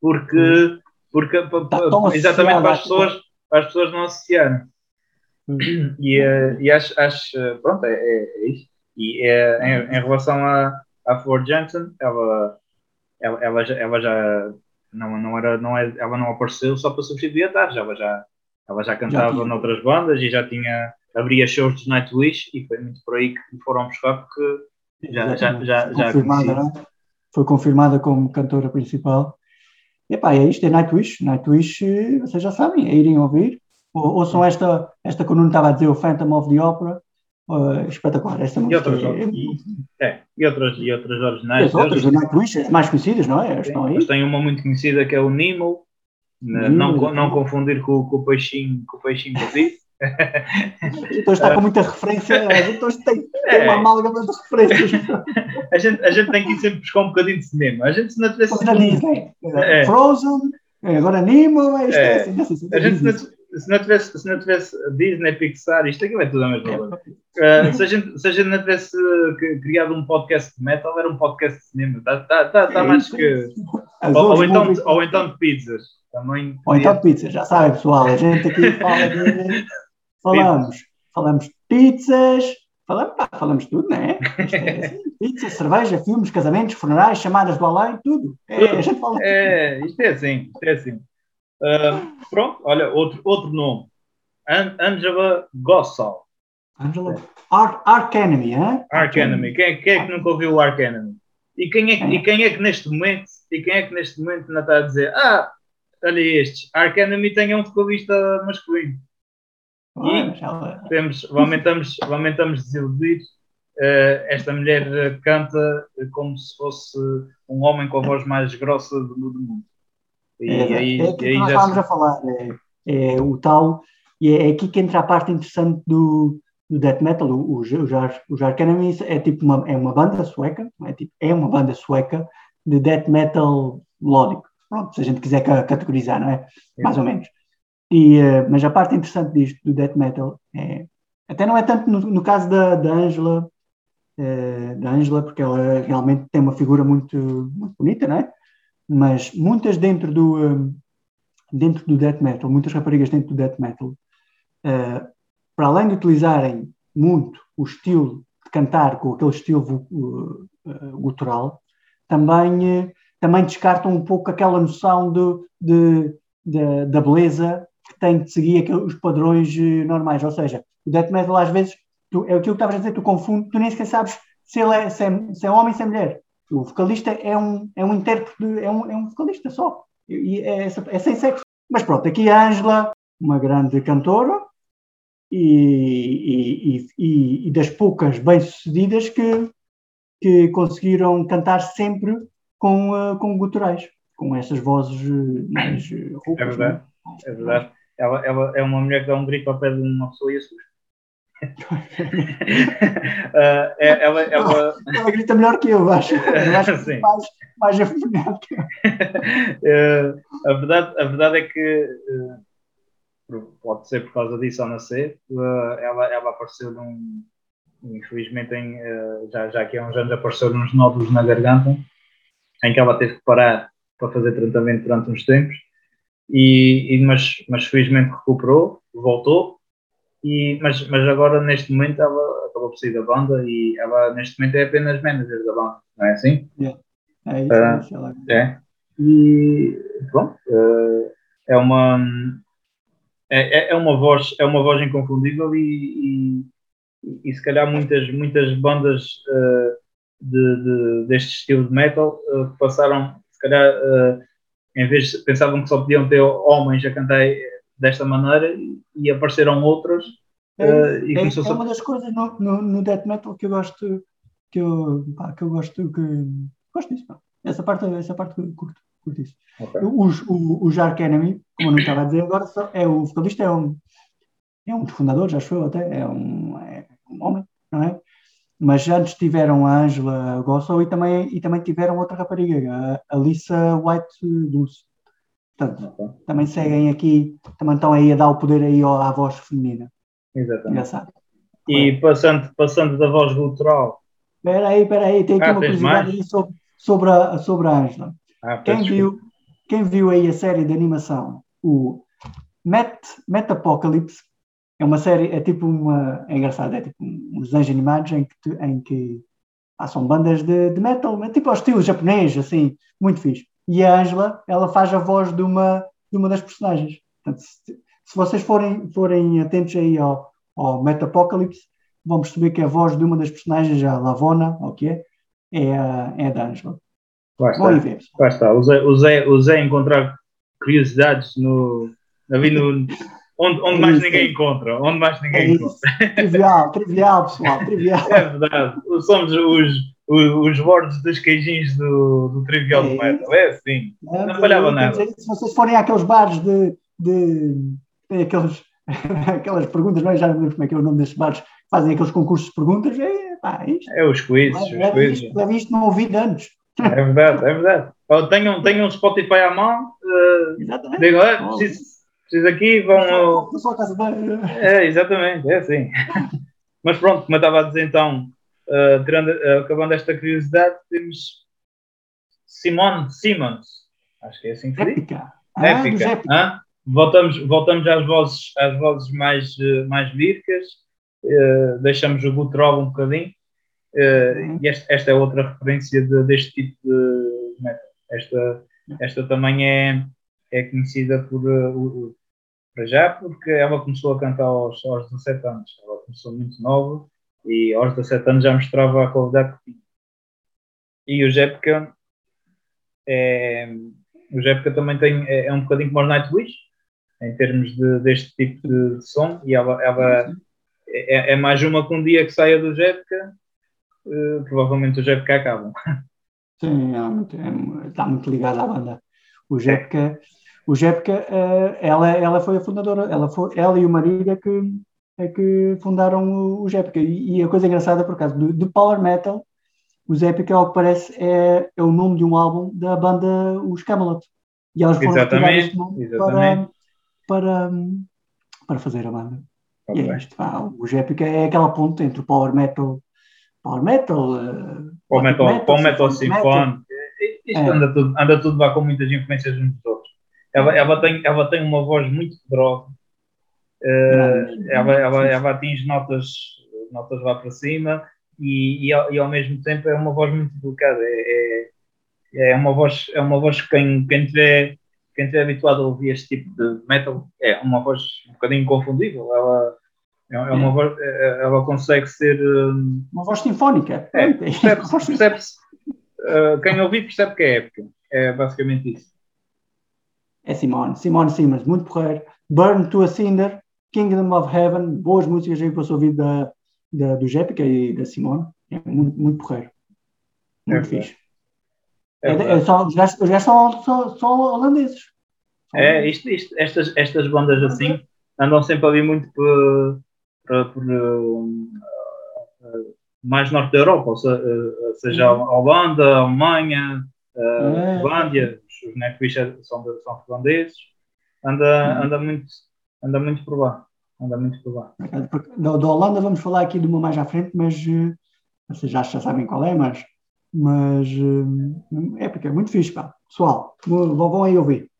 porque, porque exatamente para as pessoas, para as pessoas não associarem. Uhum. E, uh, e acho, acho, pronto, é, é, é isso. E é, em, em relação a, a Ford Johnson, ela ela, ela, já, ela já não, não era, não é, ela não apareceu só para substituir a Tarja, ela já, ela já cantava já noutras bandas e já tinha, abria shows dos Nightwish e foi muito por aí que foram buscar porque já, já, já, já confirmada, é? foi confirmada como cantora principal. E epá, é isto, é Nightwish. Nightwish, vocês já sabem, é irem ouvir. Ou, ouçam esta, esta que eu não estava a dizer, o Phantom of the Opera, Uh, espetacular esta música. E outras, é, e, é, e outras, e outras originais. E outras, Nightwish, mais conhecidas, não é? Estão aí. Mas tem uma muito conhecida que é o Nemo, Nemo não, não confundir com, com o peixinho, com o peixinho perdido. (laughs) então está com muita referência, então tem, tem é. uma amálgama de referências. (laughs) a, gente, a gente tem que ir sempre buscar um bocadinho de cinema. A gente se não tivesse. É. Frozen, agora Nemo, é, é. Assim, assim, a gente, se, não tivesse, se não tivesse Disney, Pixar, isto aqui vai tudo a mesma coisa. Uh, se, a gente, se a gente não tivesse criado um podcast de metal, era um podcast de cinema. Está tá, tá, tá mais que. Ou, ou, então, ou então de pizzas. Também ou então de pizzas, já sabem, pessoal. A gente aqui fala de. (laughs) Falamos, falamos pizzas, falamos, pá, falamos tudo, não é? é assim, (laughs) pizza, cerveja, filmes, casamentos, funerais, chamadas do além, tudo. É, a gente fala. É, isto é assim, isto é assim. Uh, pronto, olha, outro, outro nome. An Angela Gossal. Angela Arc, Arc Enemy, hein? Arc Enemy. Quem, é, quem é que nunca ouviu o Arc Enemy? E quem, é, e quem é que neste momento e quem é que neste momento ainda está a dizer ah, olha estes, Arc Enemy tem um vocalista masculino. E temos, aumentamos, aumentamos desiludir. Uh, esta mulher canta como se fosse um homem com a voz mais grossa do, do mundo. E é, aí, é aqui que nós estávamos a falar, é, é, o tal, e é, aqui que entra a parte interessante do, do death metal, o, o, o Jark Enemies é tipo uma, é uma banda sueca, é, tipo, é uma banda sueca de death metal melódico, pronto, se a gente quiser categorizar, não é. Mais ou menos. E, uh, mas a parte interessante disto, do death metal, é, até não é tanto no, no caso da, da Angela, uh, da Angela, porque ela realmente tem uma figura muito, muito bonita, não é? mas muitas dentro do, um, dentro do death metal, muitas raparigas dentro do death metal, para além de utilizarem muito o estilo de cantar com aquele estilo gutural, também, também descartam um pouco aquela noção de, de, de, da beleza que tem de seguir aqueles, os padrões uh, normais. Ou seja, o death metal às vezes, tu, é aquilo que estavas a dizer, tu confundes, tu nem sequer sabes se ele é, se é, se é homem ou se é mulher. O vocalista é um, é um intérprete, é um, é um vocalista só. E é, é sem sexo. Mas pronto, aqui a Ângela, uma grande cantora, e, e, e, e das poucas bem-sucedidas que, que conseguiram cantar sempre com, uh, com guturais. com essas vozes mais roupas. É verdade, é verdade. Ela, ela é uma mulher que dá um grito ao pé de uma pessoa e assusta. uh, (laughs) é, ela, ela... ela grita melhor que eu, acho. Eu acho (laughs) Sim. mais, mais afeminado que eu. uh, (laughs) a, verdade, a verdade é que uh, pode ser por causa disso ao nascer. ela, ela apareceu num. Infelizmente, em, já, já aqui há uns anos, apareceu uns nódulos na garganta, em que ela teve que parar para fazer tratamento durante uns tempos. E, e mas, mas felizmente recuperou, voltou e, mas, mas agora, neste momento, ela acabou por sair da banda e ela, neste momento, é apenas manager da banda, não é assim? Yeah. É isso, uh, é. E, bom, uh, é uma. É, é, é, uma voz, é uma voz inconfundível e, e, e se calhar muitas, muitas bandas uh, de, de, deste estilo de metal uh, passaram, se calhar, em vez de pensavam que só podiam ter homens a cantar desta maneira e apareceram outras. É, uh, e é, é uma das coisas no, no, no, death metal que eu gosto que eu, pá, que eu gosto que gosto disso, pá. essa parte essa parte curto, curto isso. Okay. O, o, o Jark Enemy, como eu não estava a dizer agora, só, é o vocalista é um é um dos fundadores, acho eu até, é um, é um homem, não é? Mas antes tiveram a Angela Gossel e também, e também tiveram outra rapariga, a Alissa White Dulce. Portanto, também seguem aqui, também estão aí a dar o poder aí à voz feminina. Exatamente. Engraçado. E passando, passando da voz gutural. Espera aí, espera aí, tem aqui ah, uma curiosidade aí sobre, sobre, a, sobre a Angela. Ah, quem, viu, quem viu aí a série de animação, o Met, Metapocalypse, é uma série, é tipo uma, é engraçado, é tipo uns desenhos animados em que, em que ah, são bandas de, de metal, tipo ao estilo japonês, assim, muito fixe e a Angela, ela faz a voz de uma, de uma das personagens. Portanto, se, se vocês forem, forem atentos aí ao, ao Metapocalypse, vão perceber que a voz de uma das personagens, a Lavona, o que é, é a, é a da Angela. Lá está. Bom, ver. Lá está. Usei, usei, usei encontrar curiosidades no, no, onde, onde é mais ninguém é. encontra. Onde mais ninguém é encontra. (laughs) Trivial, trivial, pessoal, trivial. É verdade. Somos os os bordes dos queijinhos do, do Trivial é, do Metal. É assim. É, não falhava nada. Se vocês forem àqueles bares de. de tem aqueles, (laughs) aquelas perguntas, não é? já não lembro como é que é o nome desses bares, fazem aqueles concursos de perguntas. É, pá, é isto. É os quizzes. É, os Isto, já vi isto não ouvi antes. É verdade, é verdade. Tenham, tenham um Spotify à mão, uh, exatamente. digam, é, preciso, preciso aqui, vão. É, exatamente, é assim. (laughs) Mas pronto, como eu estava a dizer então, uh, uh, acabando esta curiosidade, temos Simone Simmons. Acho que é assim que se diz. Épica. Ah, épica. Ah, voltamos, voltamos às vozes, às vozes mais, uh, mais líricas, uh, deixamos o Gutrol um bocadinho. Uhum. E esta, esta, é outra referência de, deste tipo de metal. Esta, esta também é, é conhecida por, uh, para já porque ela começou a cantar aos, aos 17 anos. Ela começou muito nova e aos 17 anos já mostrava a qualidade que tinha. E o Jepka é, o Jepka também tem, é, é, um bocadinho como o Nightwish em termos de, deste tipo de, de som e ela, ela é, é, mais uma que um dia que saia do Jepka uh, provavelmente o Jepka acaba. Sim, é muito, é, está muito ligado à banda. O Jepka, o Jepka uh, ela, ela foi a fundadora, ela, foi, ela e o marido é que é que fundaram os Epica. E, e a coisa engraçada, por acaso, do, do Power Metal, os Epica, ao que parece, é, é o nome de um álbum da banda Os Camelot. E elas foram exatamente, este nome para, para, para fazer a banda. E é isto. Ah, os Epica é aquela ponte entre o Power Metal, Power Metal, uh, Power Metal, metal, Power Metal Symphony. Isto é. anda tudo, anda tudo lá com muitas influências uns dos outros. Ela, ela, tem, ela tem uma voz muito poderosa Uh, ela, ela, ela atinge notas, notas lá para cima e, e, e, ao mesmo tempo é uma voz muito delicada. É, é, é uma voz, é uma voz que quem, quem, tiver, quem tiver habituado a ouvir este tipo de metal é uma voz um bocadinho inconfundível. Ela, é, é uma voz, é, ela consegue ser. Um, uma voz sinfónica. É, percebe-se. Percebe uh, quem ouvir percebe que é época. É basicamente isso. É Simone, Simone Simmons, muito porreiro. Burn to a Cinder, Kingdom of Heaven, boas músicas aí para o ouvir da, da, do Jépica e da Simone. É muito, muito porreiro. Muito é fixe. É, é só, os gajos, os gajos são, são, são holandeses. É, isto, isto, estas, estas bandas assim andam sempre ali muito por, por, por uh, uh, mais norte da Europa, ou seja, uh, seja uhum. a Holanda, Alemanha, a é. Os Netflix são, são holandeses, anda, uhum. anda, muito, anda muito por lá. Anda muito por lá. Da, da Holanda vamos falar aqui de uma mais à frente, mas vocês já, já sabem qual é, mas, mas é porque é muito fixe, pá. Pessoal, vão aí ouvir.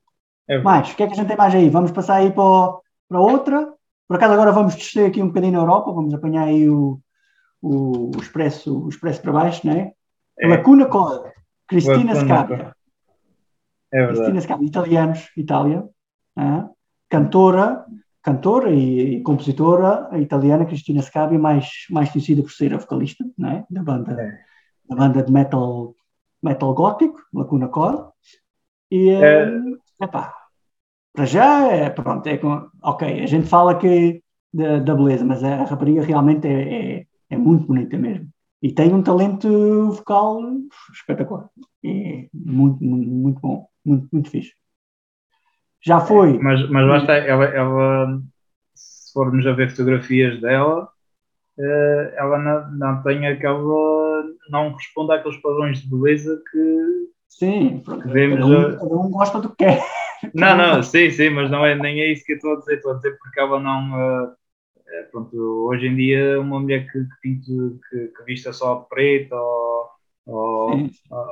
É mais, o que é que a gente tem mais aí? Vamos passar aí para, para outra. Por acaso agora vamos descer aqui um bocadinho na Europa, vamos apanhar aí o, o, o expresso, o expresso para baixo, né? É. Lacuna Coda, Cristina Scabia. É verdade. Cristina Scabia, italianos, Itália. Cantora, cantora e, e, compositora italiana, Cristina Scabia, mais, mais conhecida por ser a vocalista né? da, banda, é. da banda de metal, metal gótico, Lacuna Coda. E, é. epá, para já, é, pronto, é com, ok, a gente fala que da, da beleza, mas a rapariga realmente é, é, é, muito bonita mesmo. E tem um talento vocal espetacular. É muito, muito, muito bom, muito, muito fixe. Já foi. mas, mas basta, ela, ela, se formos a ver fotografias dela, eh, ela não, não tem aquela. não responde àqueles padrões de beleza que. Sim, que vemos. Cada um, cada um gosta do que quer. Não, não, sim, sim, mas não é, nem é isso que eu estou a dizer. Estou a dizer porque ela não. Uh, pronto, hoje em dia, uma mulher que, que, pinte, que, que vista só de preto ou, ou,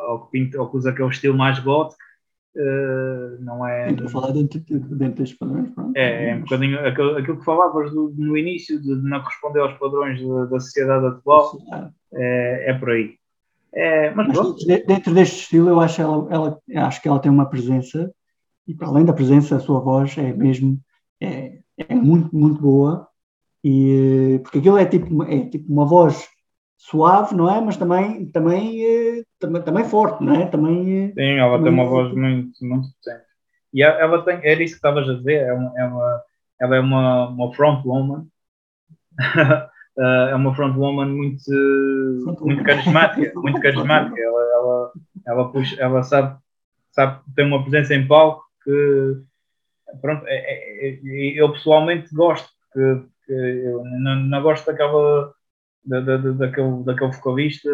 ou, que pinta, ou que usa aquele estilo mais gótico, uh, não é. Estou a falar dentro, dentro destes padrões, pronto. É, é um bocadinho aquilo, aquilo que falavas do, no início, de não corresponder aos padrões da, da sociedade atual, é, é por aí. É, mas, mas dentro deste estilo, eu acho, ela, ela, acho que ela tem uma presença e para além da presença, a sua voz é mesmo é, é muito, muito boa, e, porque aquilo é tipo, é tipo uma voz suave, não é? Mas também, também, também, também forte, não é? Também, é Sim, ela tem uma voz muito, muito potente. E ela tem, era isso que estavas a dizer, é uma, é uma, ela é uma, uma front woman. (laughs) é uma front woman muito, muito carismática, muito carismática. Ela, ela, ela, puxa, ela sabe, sabe, tem uma presença em palco que pronto, é, é, é, eu pessoalmente gosto, porque, eu não, não, gosto daquela da, da, daquele, daquele vocalista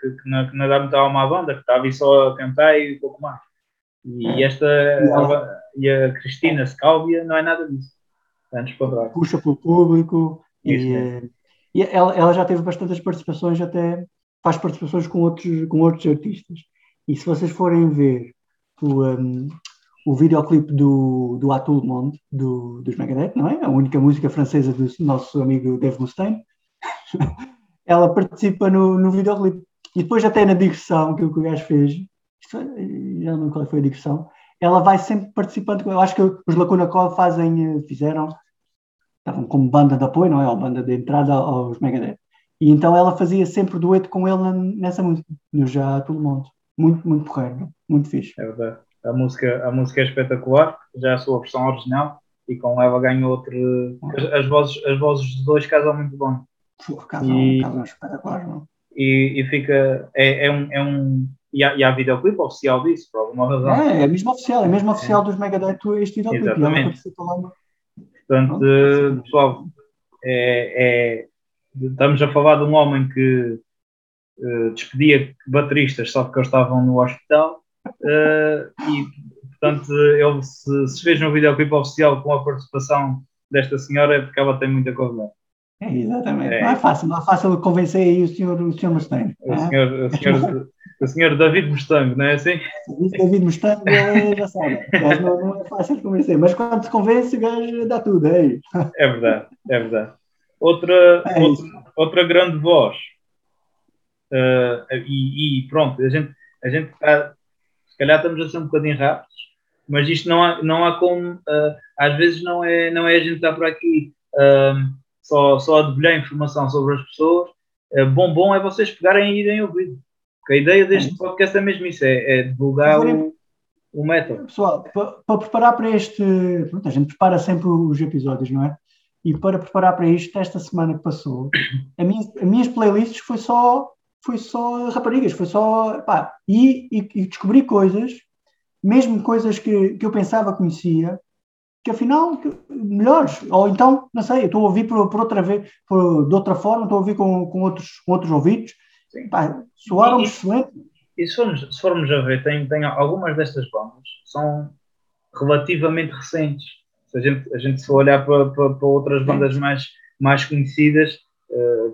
que, que, não, que não dá muita alma à banda, que está ali só a cantar e pouco mais. E é. esta ela, e a Cristina Scalvia não é nada disso. Antes Puxa para o público e, eh, e ela, ela, já teve bastantes participações, até faz participações com outros, com outros artistas. E se vocês forem ver o, um, o videoclipe do, do Atul Monde, do, dos Megadeth, não é? A única música francesa do nosso amigo Dave Mustaine. (laughs) ela participa no, no videoclipe. E depois até na digressão que o gajo fez, já não qual foi a digressão, ela vai sempre participando. Eu acho que os Lacuna Coil fazem, eh, fizeram, estavam como banda de apoio, não é? Ou banda de entrada aos Megadeth. E então ela fazia sempre dueto com ele nessa música, no Já Todo Mundo. Muito, muito porreiro, muito fixe. É verdade a música, a música é espetacular, já é a sua versão original, e com ela ganha outro. As, vozes, as vozes dos dois casam muito bom. Casam, e, casam espetacular, não? E, e fica. É, é um. É um e há, e há videoclipe oficial disso, por alguma razão. É, é mesmo oficial, é mesmo oficial é. dos Megadeth este videoclipe. Exatamente. Portanto, pessoal, é, é, estamos a falar de um homem que uh, despedia bateristas só porque eles estavam no hospital Uh, e, portanto, ele se, se fez um videoclipe oficial com a participação desta senhora é porque ela tem muita coisa. É, exatamente. É. Não é fácil, não é fácil convencer aí o senhor, o senhor Mustang. O, é? senhor, o, senhor, o senhor David Mustang, não é assim? O David Mustang já sabe. Não, não, é fácil de convencer, mas quando se convence, o gajo dá tudo. É, é verdade, é verdade. Outra, é outra, outra, grande voz. Uh, e, e, pronto, a gente, a gente está calhar estamos a ser um bocadinho rápidos, mas isto não há, não há como, uh, às vezes não é, não é a gente estar por aqui uh, só, só a debulhar informação sobre as pessoas, uh, bom, bom é vocês pegarem e irem ouvir. Porque a ideia deste podcast é mesmo isso, é, é divulgar o, o método. Pessoal, para, para preparar para este, pronto, a gente prepara sempre os episódios, não é? E para preparar para isto, esta semana que passou, a minha, as minhas playlists foi só foi só raparigas, foi só. Pá, e, e, e, descobri coisas, mesmo coisas que, que eu pensava conhecia, que afinal que, melhores. Ou então, não sei, estou a ouvir por, por outra vez, por, de outra forma, estou a ouvir com, com, outros, com outros ouvidos. Pá, soaram excelente. E se formos, se formos a ver, tem, tem algumas destas bandas são relativamente recentes. Se a gente, a gente se olhar para, para, para outras bandas mais, mais conhecidas,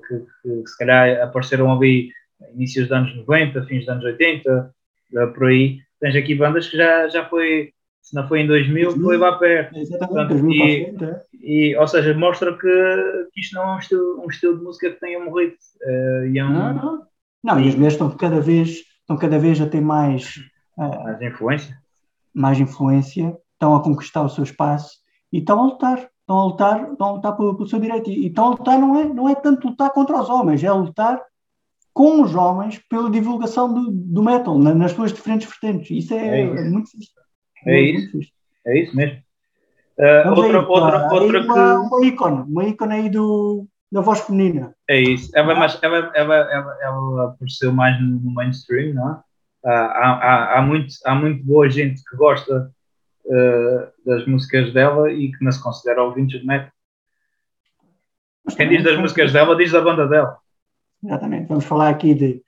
que, que, se calhar apareceram ali inícios dos anos 90, fins dos anos 80, uh, eh, por aí, tens aqui bandas que já, já foi, se não foi em 2000, foi lá perto. Exatamente, Portanto, e, frente, é. e, ou seja, mostra que, que isto não é um estilo, um estilo de música que tenha morrido. Uh, e é um, não, não. não, e as mulheres estão cada vez, estão cada vez a ter mais, uh, mais influência. Mais influência, estão a conquistar o seu espaço e estão a lutar. Estão a lutar, estão a lutar pelo, pelo seu direito. E, e estão a lutar não é, não é tanto lutar contra os homens, é lutar com os homens pela divulgação do, do metal na, nas suas diferentes vertentes. Isso é, é isso. É muito fixe. É, é isso. É isso mesmo. Uh, outra, aí, outra, outra que... uma, uma ícone, uma ícone aí do, da voz feminina. É isso. Ela, ah. mas, ela, ela, ela, ela apareceu mais no mainstream, não é? Há, há, há, muito, há muito boa gente que gosta uh, das músicas dela e que não se considera ouvintes de metal. Quem diz das músicas dela, diz da banda dela. Exatamente. Vamos falar aqui de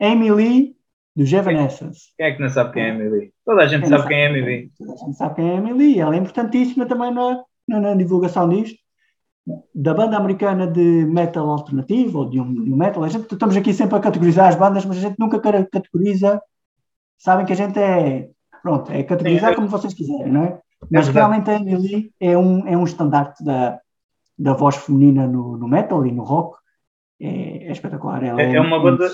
Amy Lee, do Evanescence. Quem é que não sabe quem é Amy Lee? Toda a gente quem sabe, sabe, quem é Amy Lee. Toda a gente sabe quem é Amy Lee. Ela é importantíssima também na, na, na divulgação disto. Da banda americana de metal alternativo ou de um, de um metal. A gente, estamos aqui sempre a categorizar as bandas, mas a gente nunca categoriza. Sabem que a gente é. Pronto, é categorizar é, como vocês quiserem, não é? Mas é realmente a Lee é um, é um estandarte da, da voz feminina no, no metal e no rock é, é espetacular. é, é, uma banda,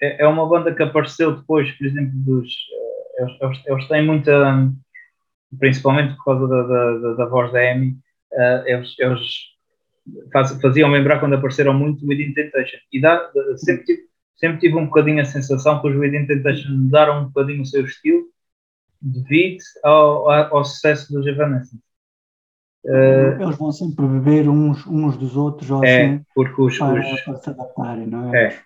é, é, uma banda que apareceu depois, por exemplo, dos. Eh, eles, eles, eles têm muita. Principalmente por causa da, da, da voz da Amy, uh, eles, eles faz, faziam lembrar quando apareceram muito o Within Temptation. E dá, sempre, tive, sempre tive um bocadinho a sensação que os Within Temptation mudaram um bocadinho o seu estilo devido ao, ao, sucesso dos Evanescence. Uh, Eles vão sempre beber uns, uns dos outros ou é, assim porque os, para, os, para se adaptarem, não é? é.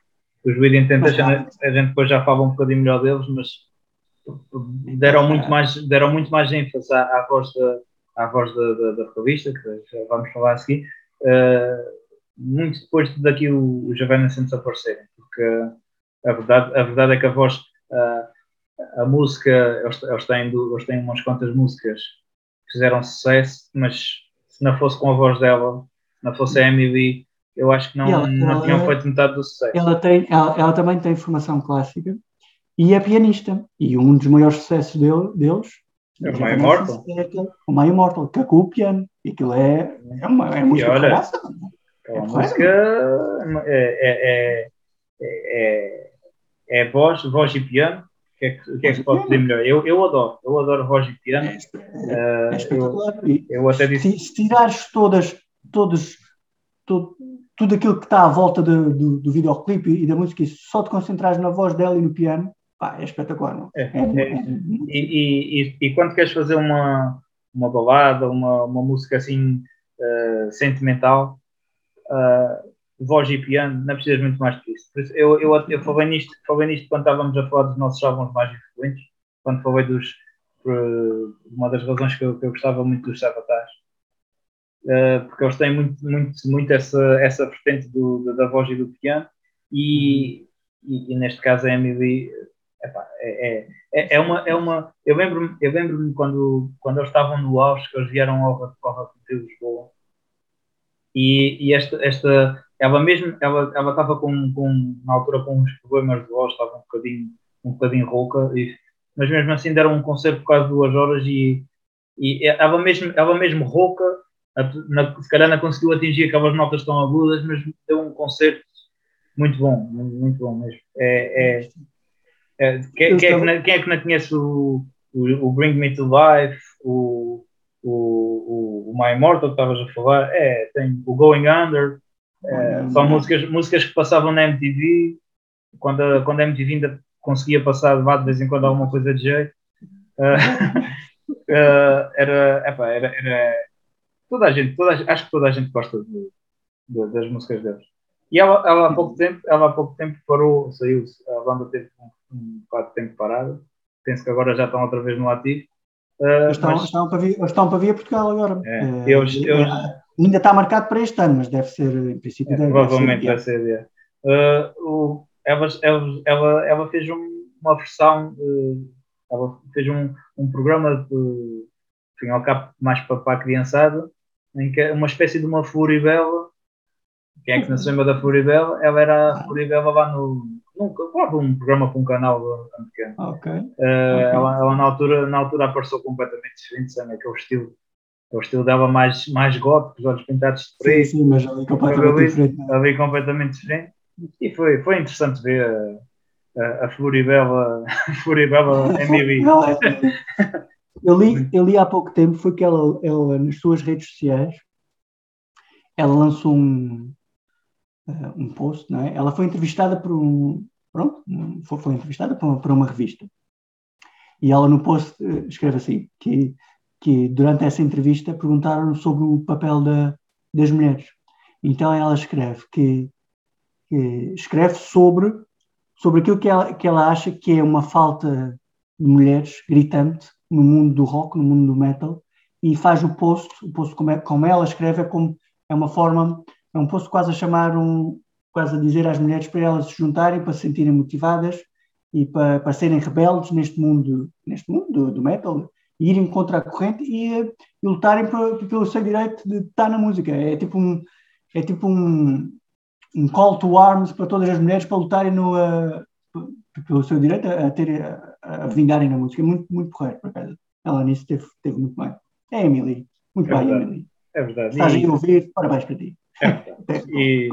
Os Within Temptation, a gente depois já fala um bocadinho melhor deles, mas deram muito mais, deram muito mais ênfase à, à voz, da, à voz da, da, da, revista, que já vamos falar a seguir, uh, muito depois daqui os Evanescence aparecerem, porque a verdade, a verdade é que a voz, uh, a música, eles, eles, têm, eles têm umas quantas músicas fizeram sucesso, mas se não fosse com a voz dela, se não fosse a Emily, eu acho que não, ela, não ela, tinham feito metade do sucesso. Ela, tem, ela, ela, também tem formação clássica e é pianista. E um dos maiores sucessos dele, deles é o My Immortal. É o My Immortal, que é com o piano. E aquilo é, é, uma, é música olha, raça, é, é música é, é, é, é, é voz, voz e piano que é que, que, é que pode pedir melhor? Eu, eu adoro, eu adoro e piano. É, é, é eu, eu, até disse. Se, se tirares todas, todos, todo, tudo aquilo que está à volta do, do, do videoclipe e da música e só te concentrares na voz dela e no piano, pá, é espetacular. Não? É, é, é, e, e, e, quando queres fazer uma, uma balada, uma, uma música assim uh, sentimental, uh, voz e piano, não precisas muito mais que isso. eu, eu, eu falei, nisto, falei nisto quando estávamos a falar dos nossos álbuns mais influentes, quando falei dos. uma das razões que eu, que eu gostava muito dos Sabotage. Uh, porque eles têm muito, muito, muito essa, essa vertente do, da voz e do piano, e, e, e neste caso a Emily epá, é, é, é, uma, é uma. Eu lembro-me eu lembro quando, quando eles estavam no auge, que eles vieram ao, ao de Lisboa, e, e esta, esta, ela mesmo, ela, ela estava com, com, na altura com uns problemas de voz, estava um bocadinho, um bocadinho rouca, e, mas mesmo assim deram um concerto por quase duas horas e, e ela mesmo, ela mesmo rouca, na, se calhar não conseguiu atingir aquelas notas tão agudas, mas deu um concerto muito bom, muito bom mesmo. É, é, é quem, quem, é que não, quem é que não conhece o, o, o Bring Me to Life, o, o, o, o My Immortal que estavas a falar, é, tem o Going Under, é, são músicas, músicas que passavam na MTV, quando a, quando a MTV ainda conseguia passar de vez em quando alguma coisa de jeito. Uh, uh, (laughs) era, epa, era, era, toda a gente, toda a, acho que toda a gente gosta de, de, das músicas deles. E ela, ela, há pouco tempo, ela há pouco tempo parou, saiu, a banda teve um, um bocado de tempo parado. Penso que agora já estão outra vez no ativo. Uh, estão, mas... estão, para vir, estão para vir a Portugal agora. É, eu, eu, ainda está marcado para este ano, mas deve ser, em princípio, é, deve, provavelmente deve ser. Deve ser uh, o, ela, ela, ela, fez uma versão, ela fez um, um programa de, enfim, ao cabo mais para, para a criançada, em que é uma espécie de uma Furibela quem é que não se lembra da Floribela? Ela era a Floribela lá no. Nunca, claro, um programa com um canal pequeno. Ok. Uh, okay. Ela, ela, na, altura, na altura apareceu completamente diferente, sabe? Aquele estilo. O estilo dela mais, mais gótico, os olhos pintados de preto. Sim, sim, mas ali completamente diferente. Ali completamente diferente. E foi, foi interessante ver a, a, a Floribela, a Floribela (laughs) Emily. eu, li, eu li há pouco tempo, foi que ela, ela nas suas redes sociais, ela lançou um, uh, um post, não é? Ela foi entrevistada por um, pronto, foi, foi entrevistada por uma, por uma, revista. E ela no post uh, escreve assim, que, que durante essa entrevista perguntaram sobre o papel da, das mulheres. Então ela escreve que, que, escreve sobre, sobre aquilo que ela, que ela acha que é uma falta de mulheres gritante no mundo do rock, no mundo do metal, e faz o post, o post como, é, como ela escreve é como é uma forma é um posto quase a chamar um, quase a dizer às mulheres para elas se juntarem, para se sentirem motivadas e para, para serem rebeldes neste mundo, neste mundo do, do metal, irem contra a corrente e, e lutarem por, pelo seu direito de estar na música. É tipo um, é tipo um, um call to arms para todas as mulheres para lutarem no, uh, pelo seu direito a, a, ter, a, a vingarem na música. Muito, muito correto, por acaso. Ela nisso teve, teve muito bem. É Emily. Muito é bem, verdade. Emily. É verdade. Estás e... a ouvir, parabéns para ti. (laughs) e,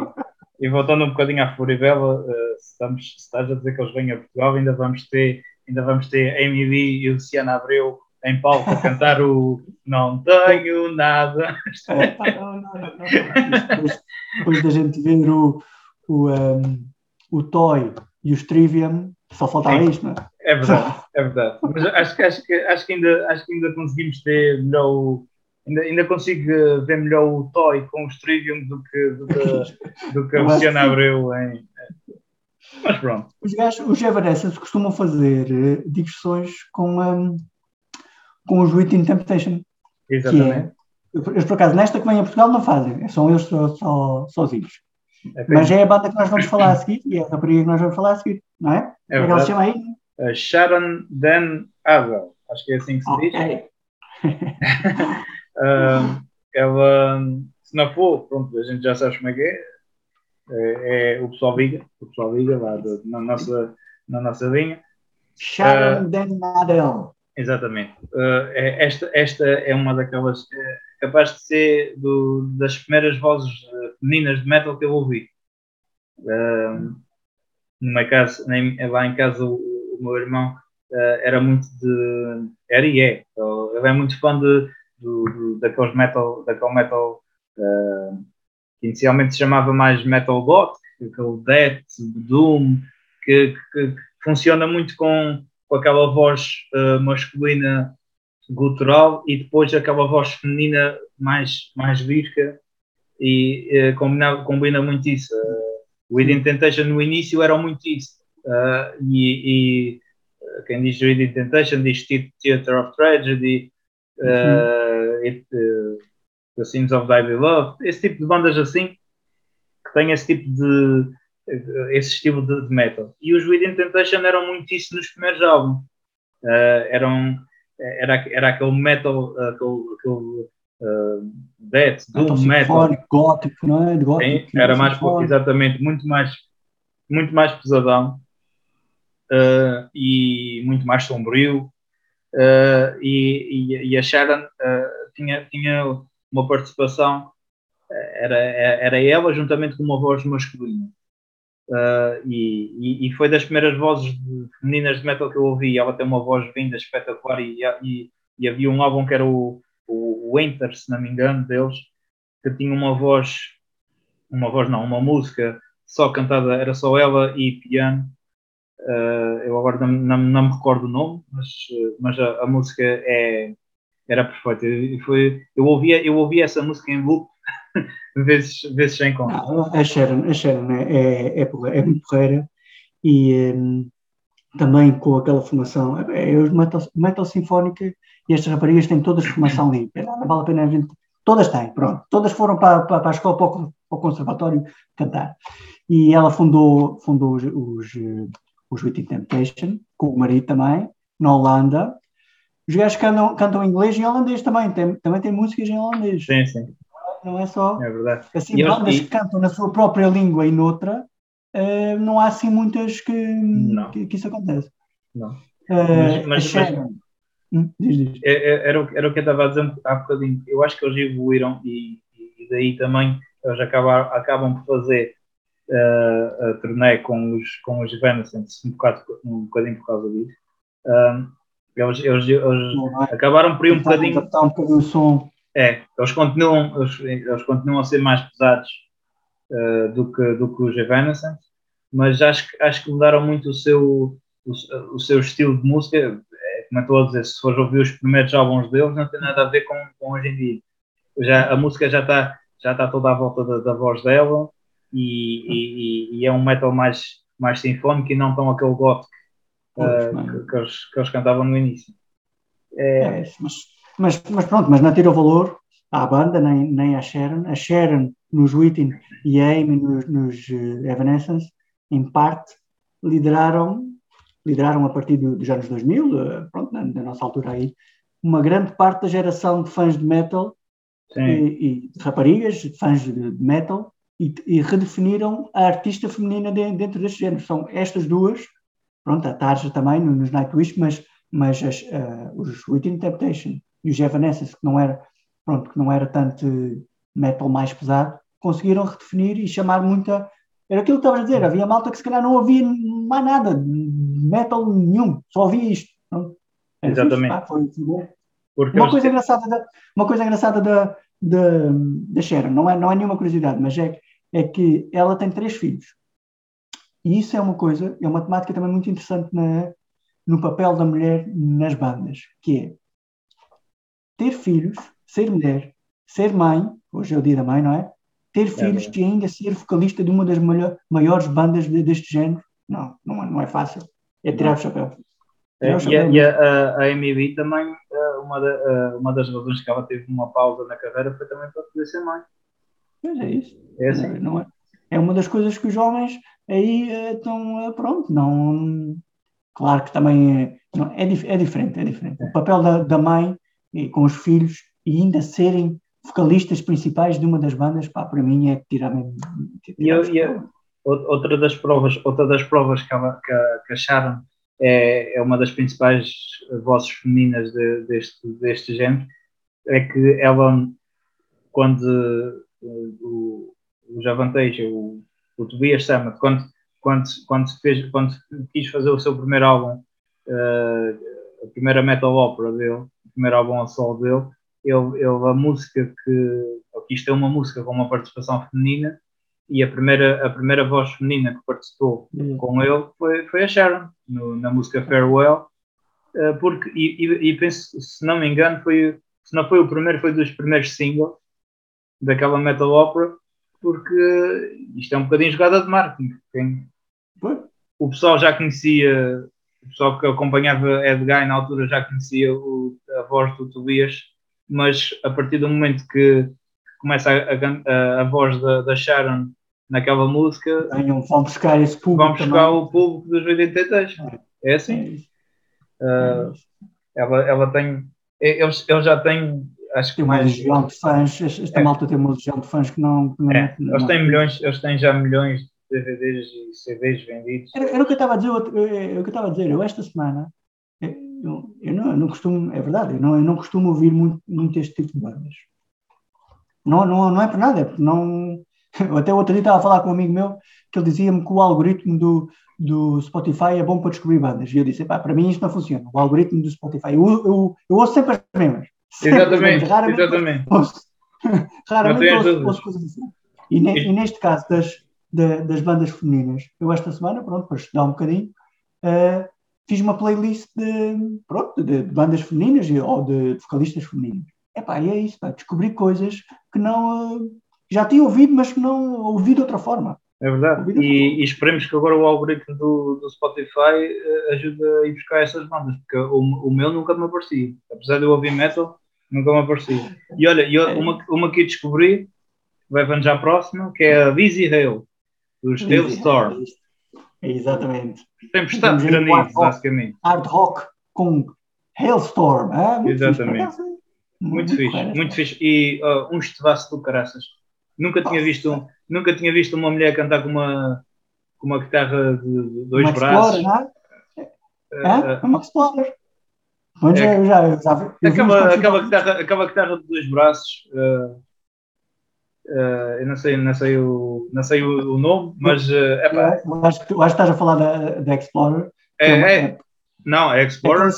e, voltando um bocadinho à Floribela, uh, se, estamos, se estás a dizer que eles vêm a Portugal, ainda vamos ter, ainda vamos ter Amy Lee e Luciana Abreu em palco a cantar o Não Tenho Nada. Não, não, não, depois, depois da gente ver o, o, um, o Toy e o Trivium, só faltava isto, não é? É verdade, é verdade. Mas acho, acho, que, acho, que ainda, acho que ainda conseguimos ter melhor o ainda, ainda consigo ver melhor o Toy com o Trivium do que, do que, (laughs) do que a Luciana Abreu em. Mas pronto. Os, gajos, os Evanescence costumam fazer uh, digressões com, um, com os Within Temptation. Exatamente. É, eles, por acaso, nesta que vem a Portugal não fazem, são eles só, só sozinhos. É Mas é a banda que nós vamos falar a seguir e é a rapariga que nós vamos falar a seguir, não é? É, é que ela se chama aí? Uh, Sharon Dan Abel, acho que é assim que se okay. diz. (laughs) Uh, ela, se não for, pronto, a gente já sabe como é que é. É, é o pessoal liga, o pessoal liga lá de, na, nossa, na nossa linha. Sharon uh, Den Nadel. Exatamente. Uh, esta, esta é uma daquelas. É, capaz de ser do, das primeiras vozes femininas de metal que eu ouvi. Uh, no meu caso, lá em casa, o, o meu irmão uh, era muito de. Era e é. Ele é muito fã de do, do, daqueles metal, daquele metal uh, que inicialmente se chamava mais metal goth, aquele death, doom, que, que, que, funciona muito com, com aquela voz uh, masculina gutural e depois aquela voz feminina mais, mais lírica e uh, combina, combina muito isso. Uh, o Within Temptation no início era muito isso. Uh, e, e quem diz Within Temptation diz Theater of Tragedy, uhum it, uh, The Sins of Thy Love, esse tipo de bandas assim que têm esse tipo de esse estilo de, de metal. E os Within Temptation eram muito isso nos primeiros álbuns. Uh, eram, era, era aquele metal, aquele, aquele uh, death, doom metal. gótico, não é? Gótico, Sim, era mais, exatamente, muito mais, muito mais pesadão uh, e muito mais sombrio. Uh, e, e, e, a Sharon tinha, tinha uma participação, era, era ela juntamente com uma voz masculina. Uh, e, e, foi das primeiras vozes de, femininas de metal que eu ouvi. Ela tem uma voz vinda espetacular e, e, e havia um álbum que era o, o Winter, se não me engano, deles, que tinha uma voz, uma voz não, uma música só cantada, era só ela e piano Uh, eu agora não, não, não, me recordo o nome, mas, mas a, a música é, era perfeita. E foi, eu, ouvia, eu ouvia essa música em loop (laughs) vezes, vezes sem conta. a Sharon, a Sharon é, é, é, é muito porreira e um, também com aquela formação, é, é, os metal, metal sinfónica e estas raparigas têm todas formação limpa, não vale a pena a gente, todas têm, pronto, todas foram para, para, para a escola, para o, para o conservatório cantar. E ela fundou, fundou os, os, os Witty Temptation, com o marido também, na Holanda. Os gajos cantam, cantam inglês e holandês também, tem, também tem músicas em holandês. Sim, sim. Não é só. É verdade. Assim, bandas e... que cantam na sua própria língua e noutra, uh, não há assim muitas que, que, que, isso acontece. Não. Uh, mas, mas, mas... Hum, diz, diz. É, é, era, era o que eu estava a dizer há bocadinho. Eu acho que eles evoluíram e, e daí também eles acabam, acabam por fazer uh, a turnê com os, com os Evanescence um, bocado, um bocadinho por causa disso. Um, eles, eles, eles acabaram por ir um bocadinho. um bocadinho o som. É, eles continuam, eles, eles continuam a ser mais pesados uh, do, que, do que os Evanescence, mas acho, acho que mudaram muito o seu, o, o seu estilo de música. É, como eu estou a dizer, se fores ouvir os primeiros álbuns deles, não tem nada a ver com, com hoje em dia. Já, a música já está já está toda à volta da, da voz dela e, e, e, é um metal mais, mais sinfónico e não tão aquele gótico uh, que, que, eles, que eles cantavam no início. É... É, mas, mas, mas, pronto, mas não tirou valor à banda, nem, nem à Sharon. A Sharon nos Within e a Amy nos, nos uh, Evanescence, em parte, lideraram, lideraram a partir do, dos anos 2000, uh, pronto, na, na, nossa altura aí, uma grande parte da geração de fãs de metal e, e, raparigas, fãs de metal, e, e, redefiniram a artista feminina de, dentro deste género. São estas duas, pronto, a Tarja também nos Nightwish, mas, mas as, uh, os Within Temptation e os Evanescence, que não era, pronto, que não era tanto metal mais pesado, conseguiram redefinir e chamar muita. Era aquilo que estavas a dizer, havia malta que se calhar não ouvia mais nada, metal nenhum, só ouvia isto. Exatamente. Fixe, pá, foi, foi porque uma, coisa engraçada da, uma coisa engraçada da, da, da Sharon, não é, não é nenhuma curiosidade, mas é, é que ela tem três filhos. E isso é uma coisa, é uma temática também muito interessante na, no papel da mulher nas bandas, que é ter filhos, ser mulher, ser mãe, hoje é o dia da mãe, não é? Ter é filhos e ainda ser vocalista de uma das maiores bandas de, deste género, não, não é, não é fácil. É tirar não. o chapéu. É, e, a, e a, a, Amy também, eh, uma, de, eh, uma das razões que ela teve uma pausa na carreira foi também para poder ser mãe. Pois é isso. É, assim. não é, é uma das coisas que os jovens aí estão, pronto, não. Claro que também é, não, é, é diferente, é diferente. O papel da, da mãe com os filhos e ainda serem vocalistas principais de uma das bandas, pá, para mim é tirar mesmo. E, e outra das provas, outra das provas que, ela, que, que acharam é, é uma das principais vozes femininas de, deste, deste género, é que ela, quando o, o Javanteja, o, o Tobias Sammet, quando, quando, quando, fez, quando quis fazer o seu primeiro álbum, uh, a primeira metal opera dele, primeiro álbum a solo dele, ele, ele, a música que, ele quis ter uma música com uma participação feminina, e a primeira, a primeira voz feminina que participou uhum. com ele foi, foi a Sharon, no, na música Farewell, uh, porque, e, e, e, penso, se não me engano, foi, se não foi o primeiro, foi dos primeiros singles daquela metal opera, porque isto é um bocadinho jogada de marketing. Quem, o pessoal já conhecia, o pessoal que acompanhava Ed Guy na altura já conhecia o, a voz do Tobias, mas a partir do momento que começa a, a, a voz da, da Sharon naquela música. Venham, vão buscar esse público. Vão buscar também. o público dos 83. É, é assim. Uh, ela, ela tem. Eles, eles já têm. Acho que tem mais. Uma legião de fãs. Esta é. malta tem uma legião de fãs que não. Que não, é. não eles, têm milhões, eles têm já milhões DVDs e CDs vendidos. Era, era o que eu estava a dizer. Eu estava a dizer. Eu, esta semana. Eu, eu, não, eu não costumo. É verdade. Eu não, eu não costumo ouvir muito, muito este tipo de bandas. Não, não, não é por nada. É porque não (laughs) até outro dia estava a falar com um amigo meu que ele dizia-me que o algoritmo do, do Spotify é bom para descobrir bandas. E eu disse, para mim isto não funciona. O algoritmo do Spotify, eu, eu, eu ouço sempre as mesmas. Sempre exatamente, as raramente exatamente. Ouço, (laughs) raramente ouço, ouço, coisas assim. E, ne, e, neste caso das, de, das bandas femininas, eu esta semana, pronto, para estudar um bocadinho, uh, fiz uma playlist de, pronto, de, de bandas femininas ou de vocalistas femininas. pá, e é isso, pá, descobri coisas que não uh, já tinha ouvido, mas que não ouvi de outra forma. É verdade. E, e, esperemos que agora o algoritmo do, do Spotify uh, ajude a ir buscar essas bandas, porque o, o meu nunca me aparecia. Apesar de eu ouvir metal, nunca me aparecia. E olha, eu, uma, uma que descobri, vai já à próxima, que é a Busy Hale, dos Hailstorm. Exatamente. Tempestade de granizo, basicamente. Hard rock com Hailstorm. Ah, muito Exatamente. Fixe, muito, muito fixe, muito fixe. E uh, um estivaço do caraças. Nunca tinha, visto, nunca tinha visto uma mulher cantar com uma, com uma guitarra de dois uma braços. Explorer, não é? Uh, uma Explorer. Mas é, eu já, já, eu acaba, acaba, a guitarra, acaba a guitarra de dois braços. Uh, Uh, eu não sei, não sei, o, não sei o, o nome, mas. Uh, epá. Eu acho, que, eu acho que estás a falar da, da Explorer. É, é, é, não, a Explorer.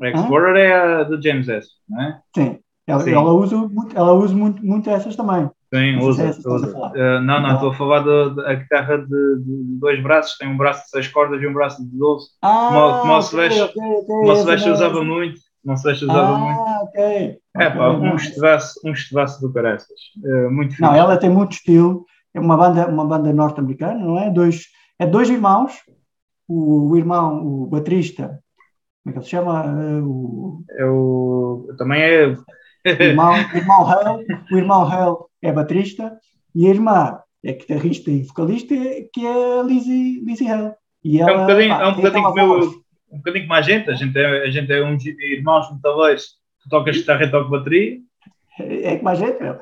É a Explorer é a do James S, não é? Sim. Ela, Sim. ela usa, muito, ela usa muito, muito essas também. Sim, usa. É usa. Uh, não, não, estou a falar da guitarra de, de, dois braços, tem um braço de seis cordas e um braço de doze. Ah, como, como okay, o okay, okay, o usava muito. Não sei se usava ah, muito. ok. É pá, um estivaço, um estivaço do caraças. Uh, muito. Não, ela tem muito estilo. É uma banda, uma banda norte-americana, não é? Dois, é dois irmãos. O, o irmão, o baterista, como é que ele se chama? Uh, o... É o... Também é... o irmão, irmão Hale, o irmão Hale é baterista e a irmã é guitarrista e vocalista, que é a Lizzie, Lizzie Hale. E ela, é um bocadinho, pá, é um bocadinho como eu, um bocadinho como a gente, a gente é, a gente é um irmãos talvez, tu tocas guitarra e toco bateria. É como a gente, meu.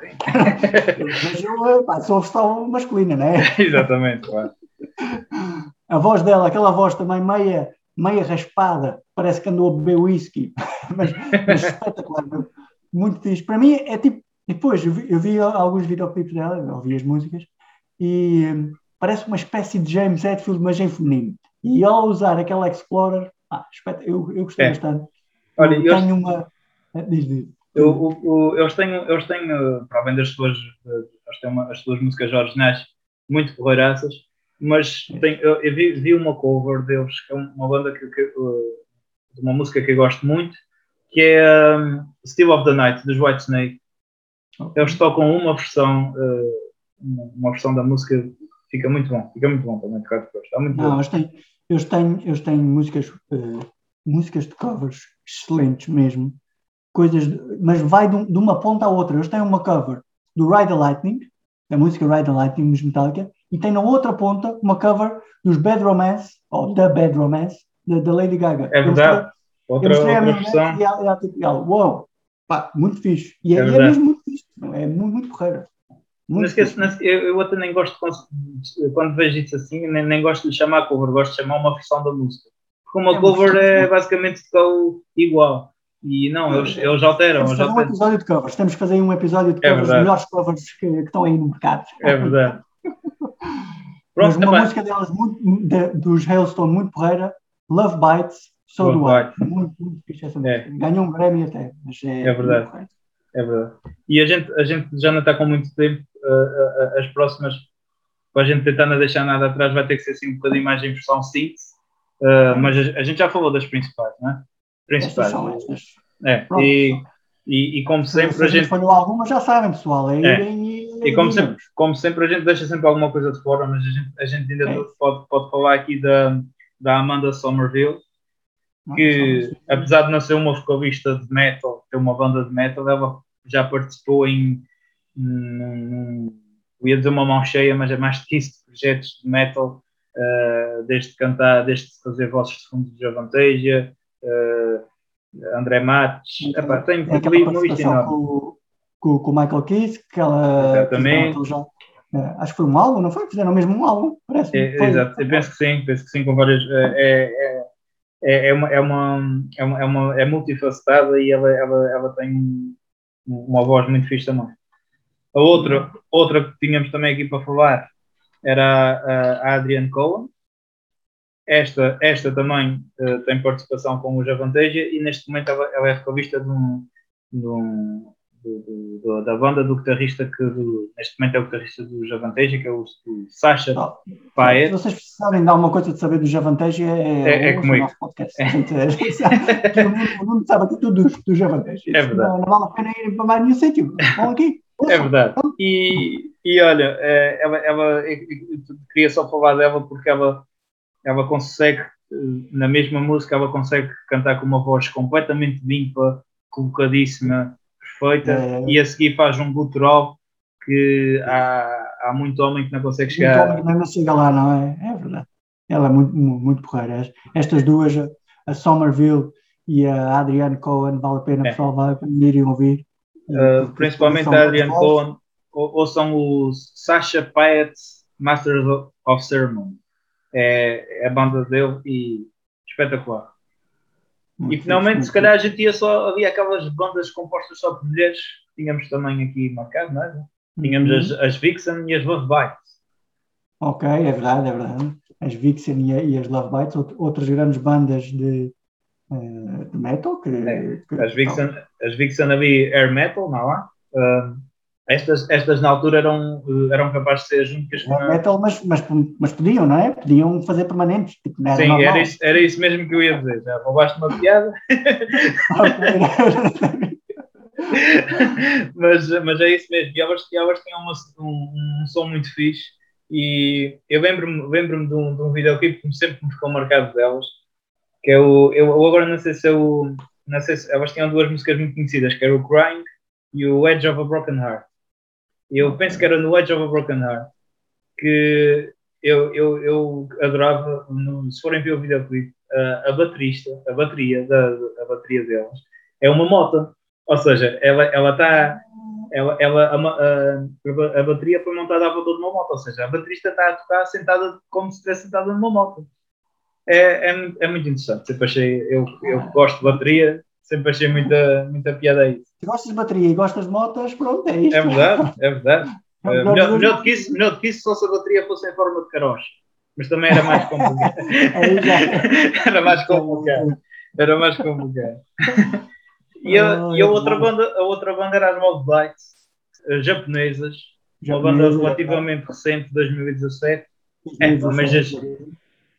Mas eu pá, sou a versão masculina, não é? (laughs) Exatamente, claro. A voz dela, aquela voz também meia, meia raspada, parece que andou a beber whisky, (laughs) mas, mas espetacular, meu. muito fixe. Para mim é tipo, depois eu vi, eu vi alguns videoclipes dela, ouvi as músicas, e hum, parece uma espécie de James Hetfield, mas em feminino. E ao usar aquela Explorer, ah, eu, eu gostei é. bastante. Olha, eu tenho uma. Eh, (laughs) diz, diz. Eu, eu, eles, têm, eles têm, para além das suas, eles têm uma, as suas músicas originais muito porreiraças, mas tem, eu, eu vi, vi, uma cover deles, que é uma banda que, que uma música que eu gosto muito, que é um, Still of the Night, dos White Snake. Okay. Eles tocam uma versão, uma versão da música, fica muito bom, fica muito bom também, está muito Não. Eles têm, eu tenho, eu tenho músicas, uh, músicas de covers excelentes mesmo, coisas, mas vai de, de, uma ponta à outra. Eu tenho uma cover do Ride the Lightning, da música Ride the Lightning dos Metallica, e tem na outra ponta uma cover dos Bad Romance, ou da Bad Romance, da Lady Gaga. É verdade. Outra, outra versão. E ela, ela, uau, pá, muito fixe. E é, é, é mesmo muito fixe, é muito, muito porreira. Não esqueço, eu, eu até nem gosto, quando vejo isso assim, nem, nem gosto de chamar cover, gosto de chamar uma versão da música. Porque uma é cover é basicamente igual. E não, eles, eles alteram. Temos que fazer um episódio de covers. Temos que fazer um episódio de é covers, é melhores covers que, que, estão aí no mercado. É verdade. (laughs) Pronto, Mas uma música delas muito, de, dos Hailstone muito porreira, Love Bites, So Love Do I. Muito, muito fixe essa música. É. Ganhou um Grammy até. Mas é, é verdade. É verdade. E a gente, a gente já não está com muito tempo. Uh, uh, as próximas, para a gente tentar não deixar nada atrás, vai ter que ser assim um bocadinho mais em versão síntese. Uh, mas a, a, gente já falou das principais, não é? Principais. Estas são estas. É, e, e, e, como sempre Se a, gente. falhou alguma, já sabem, pessoal. É, é. E, e como, sempre, como sempre, a gente deixa sempre alguma coisa de fora, mas a gente, a gente ainda é. pode, pode falar aqui da, da Amanda Somerville que apesar de não ser uma vocalista de metal, ter uma banda de metal, ela já participou em, num, eu ia dizer uma mão cheia, mas é mais de 15 projetos de metal, uh, desde cantar, desde fazer vozes de fundo de Avantasia, uh, André Matos, então, Epá, tem é aquela participação com, com, com o Michael Kiss, que ela Exatamente. já, é, acho que foi um álbum, não foi? Fizeram mesmo um álbum, parece. É, exato, eu penso que sim, penso que sim, com várias. É, é, é é, é, uma, é, uma, é, uma, é, uma, é multifacetada e ela, ela, ela tem uma voz muito fixe também. A outra, outra que tínhamos também aqui para falar era a Adrienne Cohen. Esta, esta também uh, tem participação com o Javanteja e neste momento ela, ela é vocalista de um, de, um, do, do, da banda do guitarrista que do, neste momento é o guitarrista do Javanteja, que é o, o Sasha oh, Paet. Se vocês precisarem de alguma coisa de saber do Javanteja, é, é, é comigo. nosso podcast. É. (laughs) o mundo sabe aqui tudo do, do Javanteja. É verdade. Não, não, vale a pena ir para mais nenhum sítio. Vão aqui. É verdade. E, e olha, é, ela, ela, eu queria só falar dela porque ela, ela consegue, na mesma música, ela consegue cantar com uma voz completamente limpa, colocadíssima, perfeita, é. e a seguir faz um gutural que há, há muito homem que não consegue chegar. Muito homem que não chega lá, não é? É verdade. Ela é muito, muito, porreira. Estas duas, a Somerville e a Adriane Cohen, vale a pena, é. pessoal, vai irem ouvir. Uh, principalmente a Adriane Cohen, ou, ou, são os Sasha Paet Masters of Ceremony. É, é a banda dele e espetacular. Muito e finalmente, se calhar, a gente ia só. Havia aquelas bandas compostas só por mulheres, tínhamos também aqui marcado, não é? Tínhamos uhum. as, as Vixen e as Love Bites. Ok, é verdade, é verdade. As Vixen e, e as Love Bites, outras grandes bandas de, uh, de metal. Que, é. que, as, Vixen, as Vixen havia air metal, não há? Uh, estas, estas na altura eram, eram capazes de ser juntas com. Metal, mas, mas, mas podiam, não é? Podiam fazer permanentes. Tipo, Sim, era, era isso, era isso mesmo que eu ia dizer. Já roubaste uma piada. (laughs) mas, mas é isso mesmo. E elas, elas tinham uma, um, um som muito fixe. E eu lembro-me lembro de, um, de um videoclipe que sempre me ficou marcado delas. Que é o. Eu, eu agora não sei se é o. Não sei se, elas tinham duas músicas muito conhecidas, que era o Crying e o Edge of a Broken Heart eu penso que era no Edge of a Broken Heart que eu, eu, eu adorava, no, se forem ver o videoclipe, a, a baterista, a bateria, da, a bateria delas, é uma moto. Ou seja, ela está. Ela ela, ela, a, a, a, bateria foi montada à volta de uma moto, ou seja, a baterista está a tocar sentada como se estivesse sentada numa moto. É, é, é muito interessante. Sempre achei, eu, eu gosto de bateria, sempre achei muita, muita piada. Se gostas de bateria e gostas de motas, pronto, é isto. É verdade, é verdade. É uh, melhor, melhor, do que isso, melhor do que isso só se a bateria fosse em forma de caroço. Mas também era mais complicado. (laughs) (laughs) era mais complicado. Era mais complicado. E a, oh, e a outra banda, a outra banda era as Mob uh, japonesas, uma banda relativamente recente, 2017. É, mas as,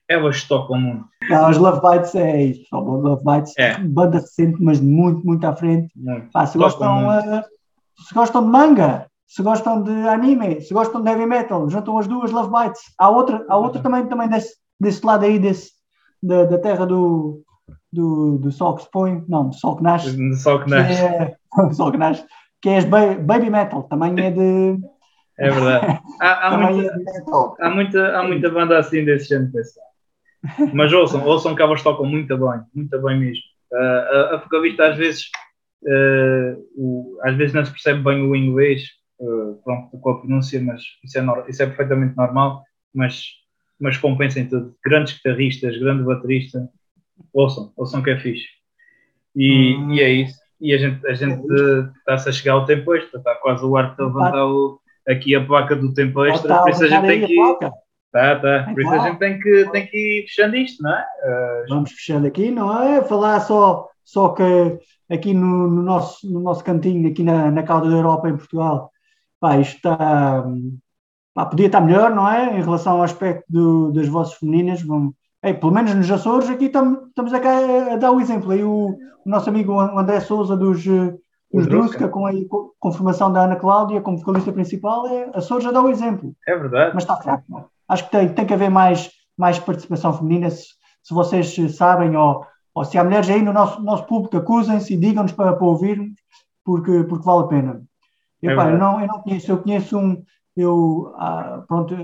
elas tocam muito. Não, as Love Bites é isso. Love Bites, é. banda recente, mas muito, muito à frente. Muito. Pá, se, gostam, uh, se gostam de manga, se gostam de anime, se gostam de heavy metal, juntam as duas Love Bites. Há outra, há outra também, também desse, desse lado aí, desse, da, da terra do, do, do sol que se põe, não, do sol que nasce. Do sol que nasce. Que é, (laughs) sol que nasce, que é baby metal, também é de. É verdade. (laughs) Há, há, muita, é há, muita, há muita banda assim desse género, pessoal. Mas ouçam, ouçam que elas tocam muito bem, muito bem mesmo. Uh, a, a vocalista às vezes, uh, o, às vezes não se percebe bem o inglês, uh, pronto, com a pronúncia, mas isso é, isso é perfeitamente normal, mas, mas compensem tudo. Grandes guitarristas, grande baterista, ouçam, ouçam que é fixe. E, hum. e é isso. E a gente, a gente está-se a chegar ao tempo extra, está quase o ar de levantar o, aqui a placa do tempo extra, por isso a gente tem que. Tá, tá. Por isso a gente tem que, tem que ir fechando isto, não é? Uh, Vamos fechando aqui, não é? Falar só, só que aqui no, no nosso, no nosso cantinho, aqui na, na Calda da Europa, em Portugal, pá, isto está. Pá, podia estar melhor, não é? Em relação ao aspecto do, das vozes femininas. Vamos, ei, pelo menos nos Açores, aqui estamos, estamos a, a dar o exemplo. Aí o, o nosso amigo André Souza dos, dos Brusca, com a confirmação da Ana Cláudia como vocalista principal, é, Açores a dar o exemplo. É verdade. Mas está fraco, não é? Acho que tem, tem que haver mais, mais participação feminina. Se, se vocês sabem, ou, ou se há mulheres aí no nosso, nosso público, acusem-se e digam-nos para, para ouvirmos, porque, porque vale a pena. Eu, é pá, eu, não, eu não conheço, eu conheço um, eu ah, pronto,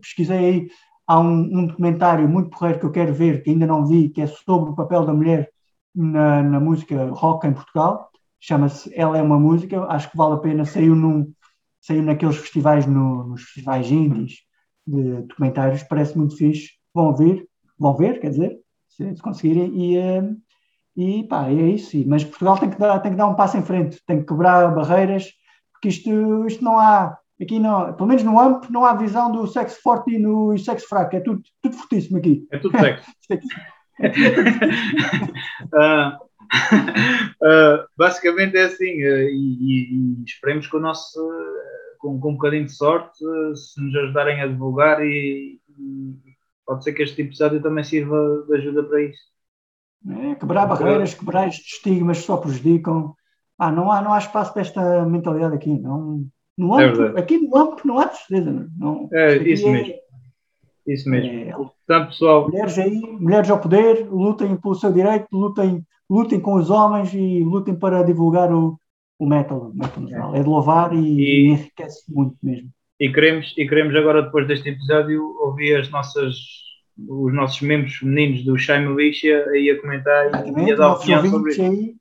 pesquisei aí, há um, um, documentário muito porreiro que eu quero ver, que ainda não vi, que é sobre o papel da mulher na, na música rock em Portugal, chama-se Ela é uma Música, acho que vale a pena, saiu, num, saiu naqueles festivais, no, nos festivais indies, de documentários, parece muito fixe. Vão ver, vão ver, quer dizer, se, se conseguirem, e, uh, e pá, é isso. Mas Portugal tem que, dar, tem que dar um passo em frente, tem que quebrar barreiras, porque isto, isto não há, aqui não, pelo menos no AMP, não há visão do sexo forte e no sexo fraco, é tudo, tudo fortíssimo aqui. É tudo sexo. (laughs) uh, (laughs) uh, (laughs) basicamente é assim, uh, e, e, e, esperemos que o nosso, com, com um bocadinho de sorte, se nos ajudarem a divulgar e, e, pode ser que este episódio também sirva de ajuda para isso. É, quebrar barreiras, quebrar estes estigmas que só prejudicam. Ah, não há, não há espaço para esta mentalidade aqui. Não, no é aqui no AMP não há tristeza. Não, é isso é, mesmo. Isso mesmo. É, Portanto, pessoal. Mulheres aí, mulheres ao poder, lutem pelo seu direito, lutem, lutem com os homens e lutem para divulgar o, o metal, o metal é. é de louvar e, e, enriquece muito mesmo. E queremos, e queremos agora, depois deste episódio, ouvir as nossas os nossos membros femininos do Shai Militia aí a comentar Exatamente, e a dar opinião sobre isso. Aí.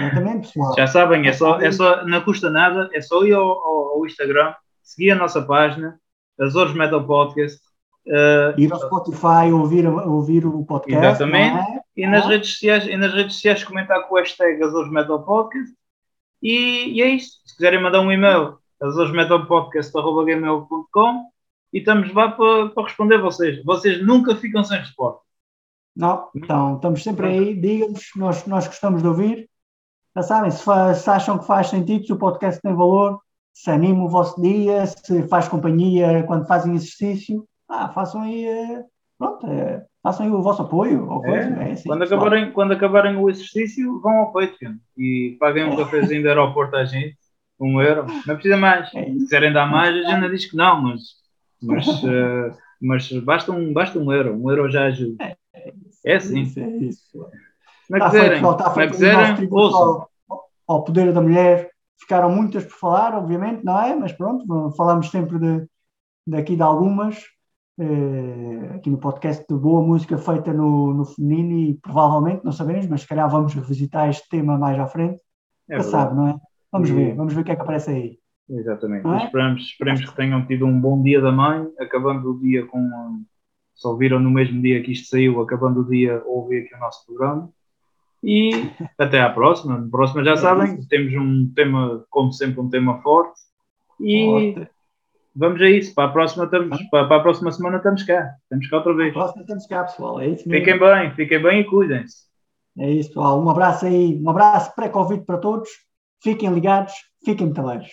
Exatamente, pessoal. Já sabem, é só, é só, não custa nada, é só ir ao, ao, ao Instagram, seguir a nossa página, Azores Metal Podcast. Uh, ir ao Spotify ouvir, ouvir o podcast. Exatamente. É? E, nas redes sociais, e nas redes sociais comentar com o hashtag Azores Metal Podcast. E, e é isso. Se quiserem mandar um e-mail, azoresmetalpodcast.gmail.com e estamos lá para, para responder vocês. Vocês nunca ficam sem resposta. Não, então estamos sempre aí, digam-nos, nós, nós gostamos de ouvir. Já sabem, se, faz, se, acham que faz sentido, se o podcast tem valor, se anima o vosso dia, se faz companhia quando fazem exercício, ah, façam aí, eh, pronto, é, façam o vosso apoio. Ou coisa, é, é assim, quando, acabarem, quando acabarem o exercício, vão ao Patreon e paguem um cafezinho de aeroporto à gente, um euro, não precisa mais. É se quiserem dar mais, a gente diz que não, mas mas, uh, (laughs) mas basta, um, basta um euro, um euro já ajuda. É, é assim. Isso, é isso. Não quiserem, está feito, quiserem ouçam. Ao, ao poder da mulher, ficaram muitas por falar, obviamente, não é? Mas pronto, falamos sempre de, daqui de algumas. Uh, aqui no podcast de boa música feita no, no feminino e provavelmente, não sabemos, mas se calhar vamos revisitar este tema mais à frente. É sabe, não é? Vamos e... ver, vamos ver o que é que aparece aí. Exatamente. É? Esperamos, esperamos que tenham tido um bom dia da mãe, acabando o dia com. Se ouviram no mesmo dia que isto saiu, acabando o dia, ouvir aqui o nosso programa. E (laughs) até à próxima. Na próxima já é sabem, temos um tema, como sempre, um tema forte. E forte. Vamos a isso. Para a próxima, estamos, para, a próxima semana estamos cá. Estamos cá outra vez. Para a próxima estamos cá, pessoal. É isso mesmo. Fiquem bem, fiquem bem e cuidem-se. É isso, pessoal. Um abraço aí, um abraço pré-Covid para todos. Fiquem ligados, fiquem metaleiros.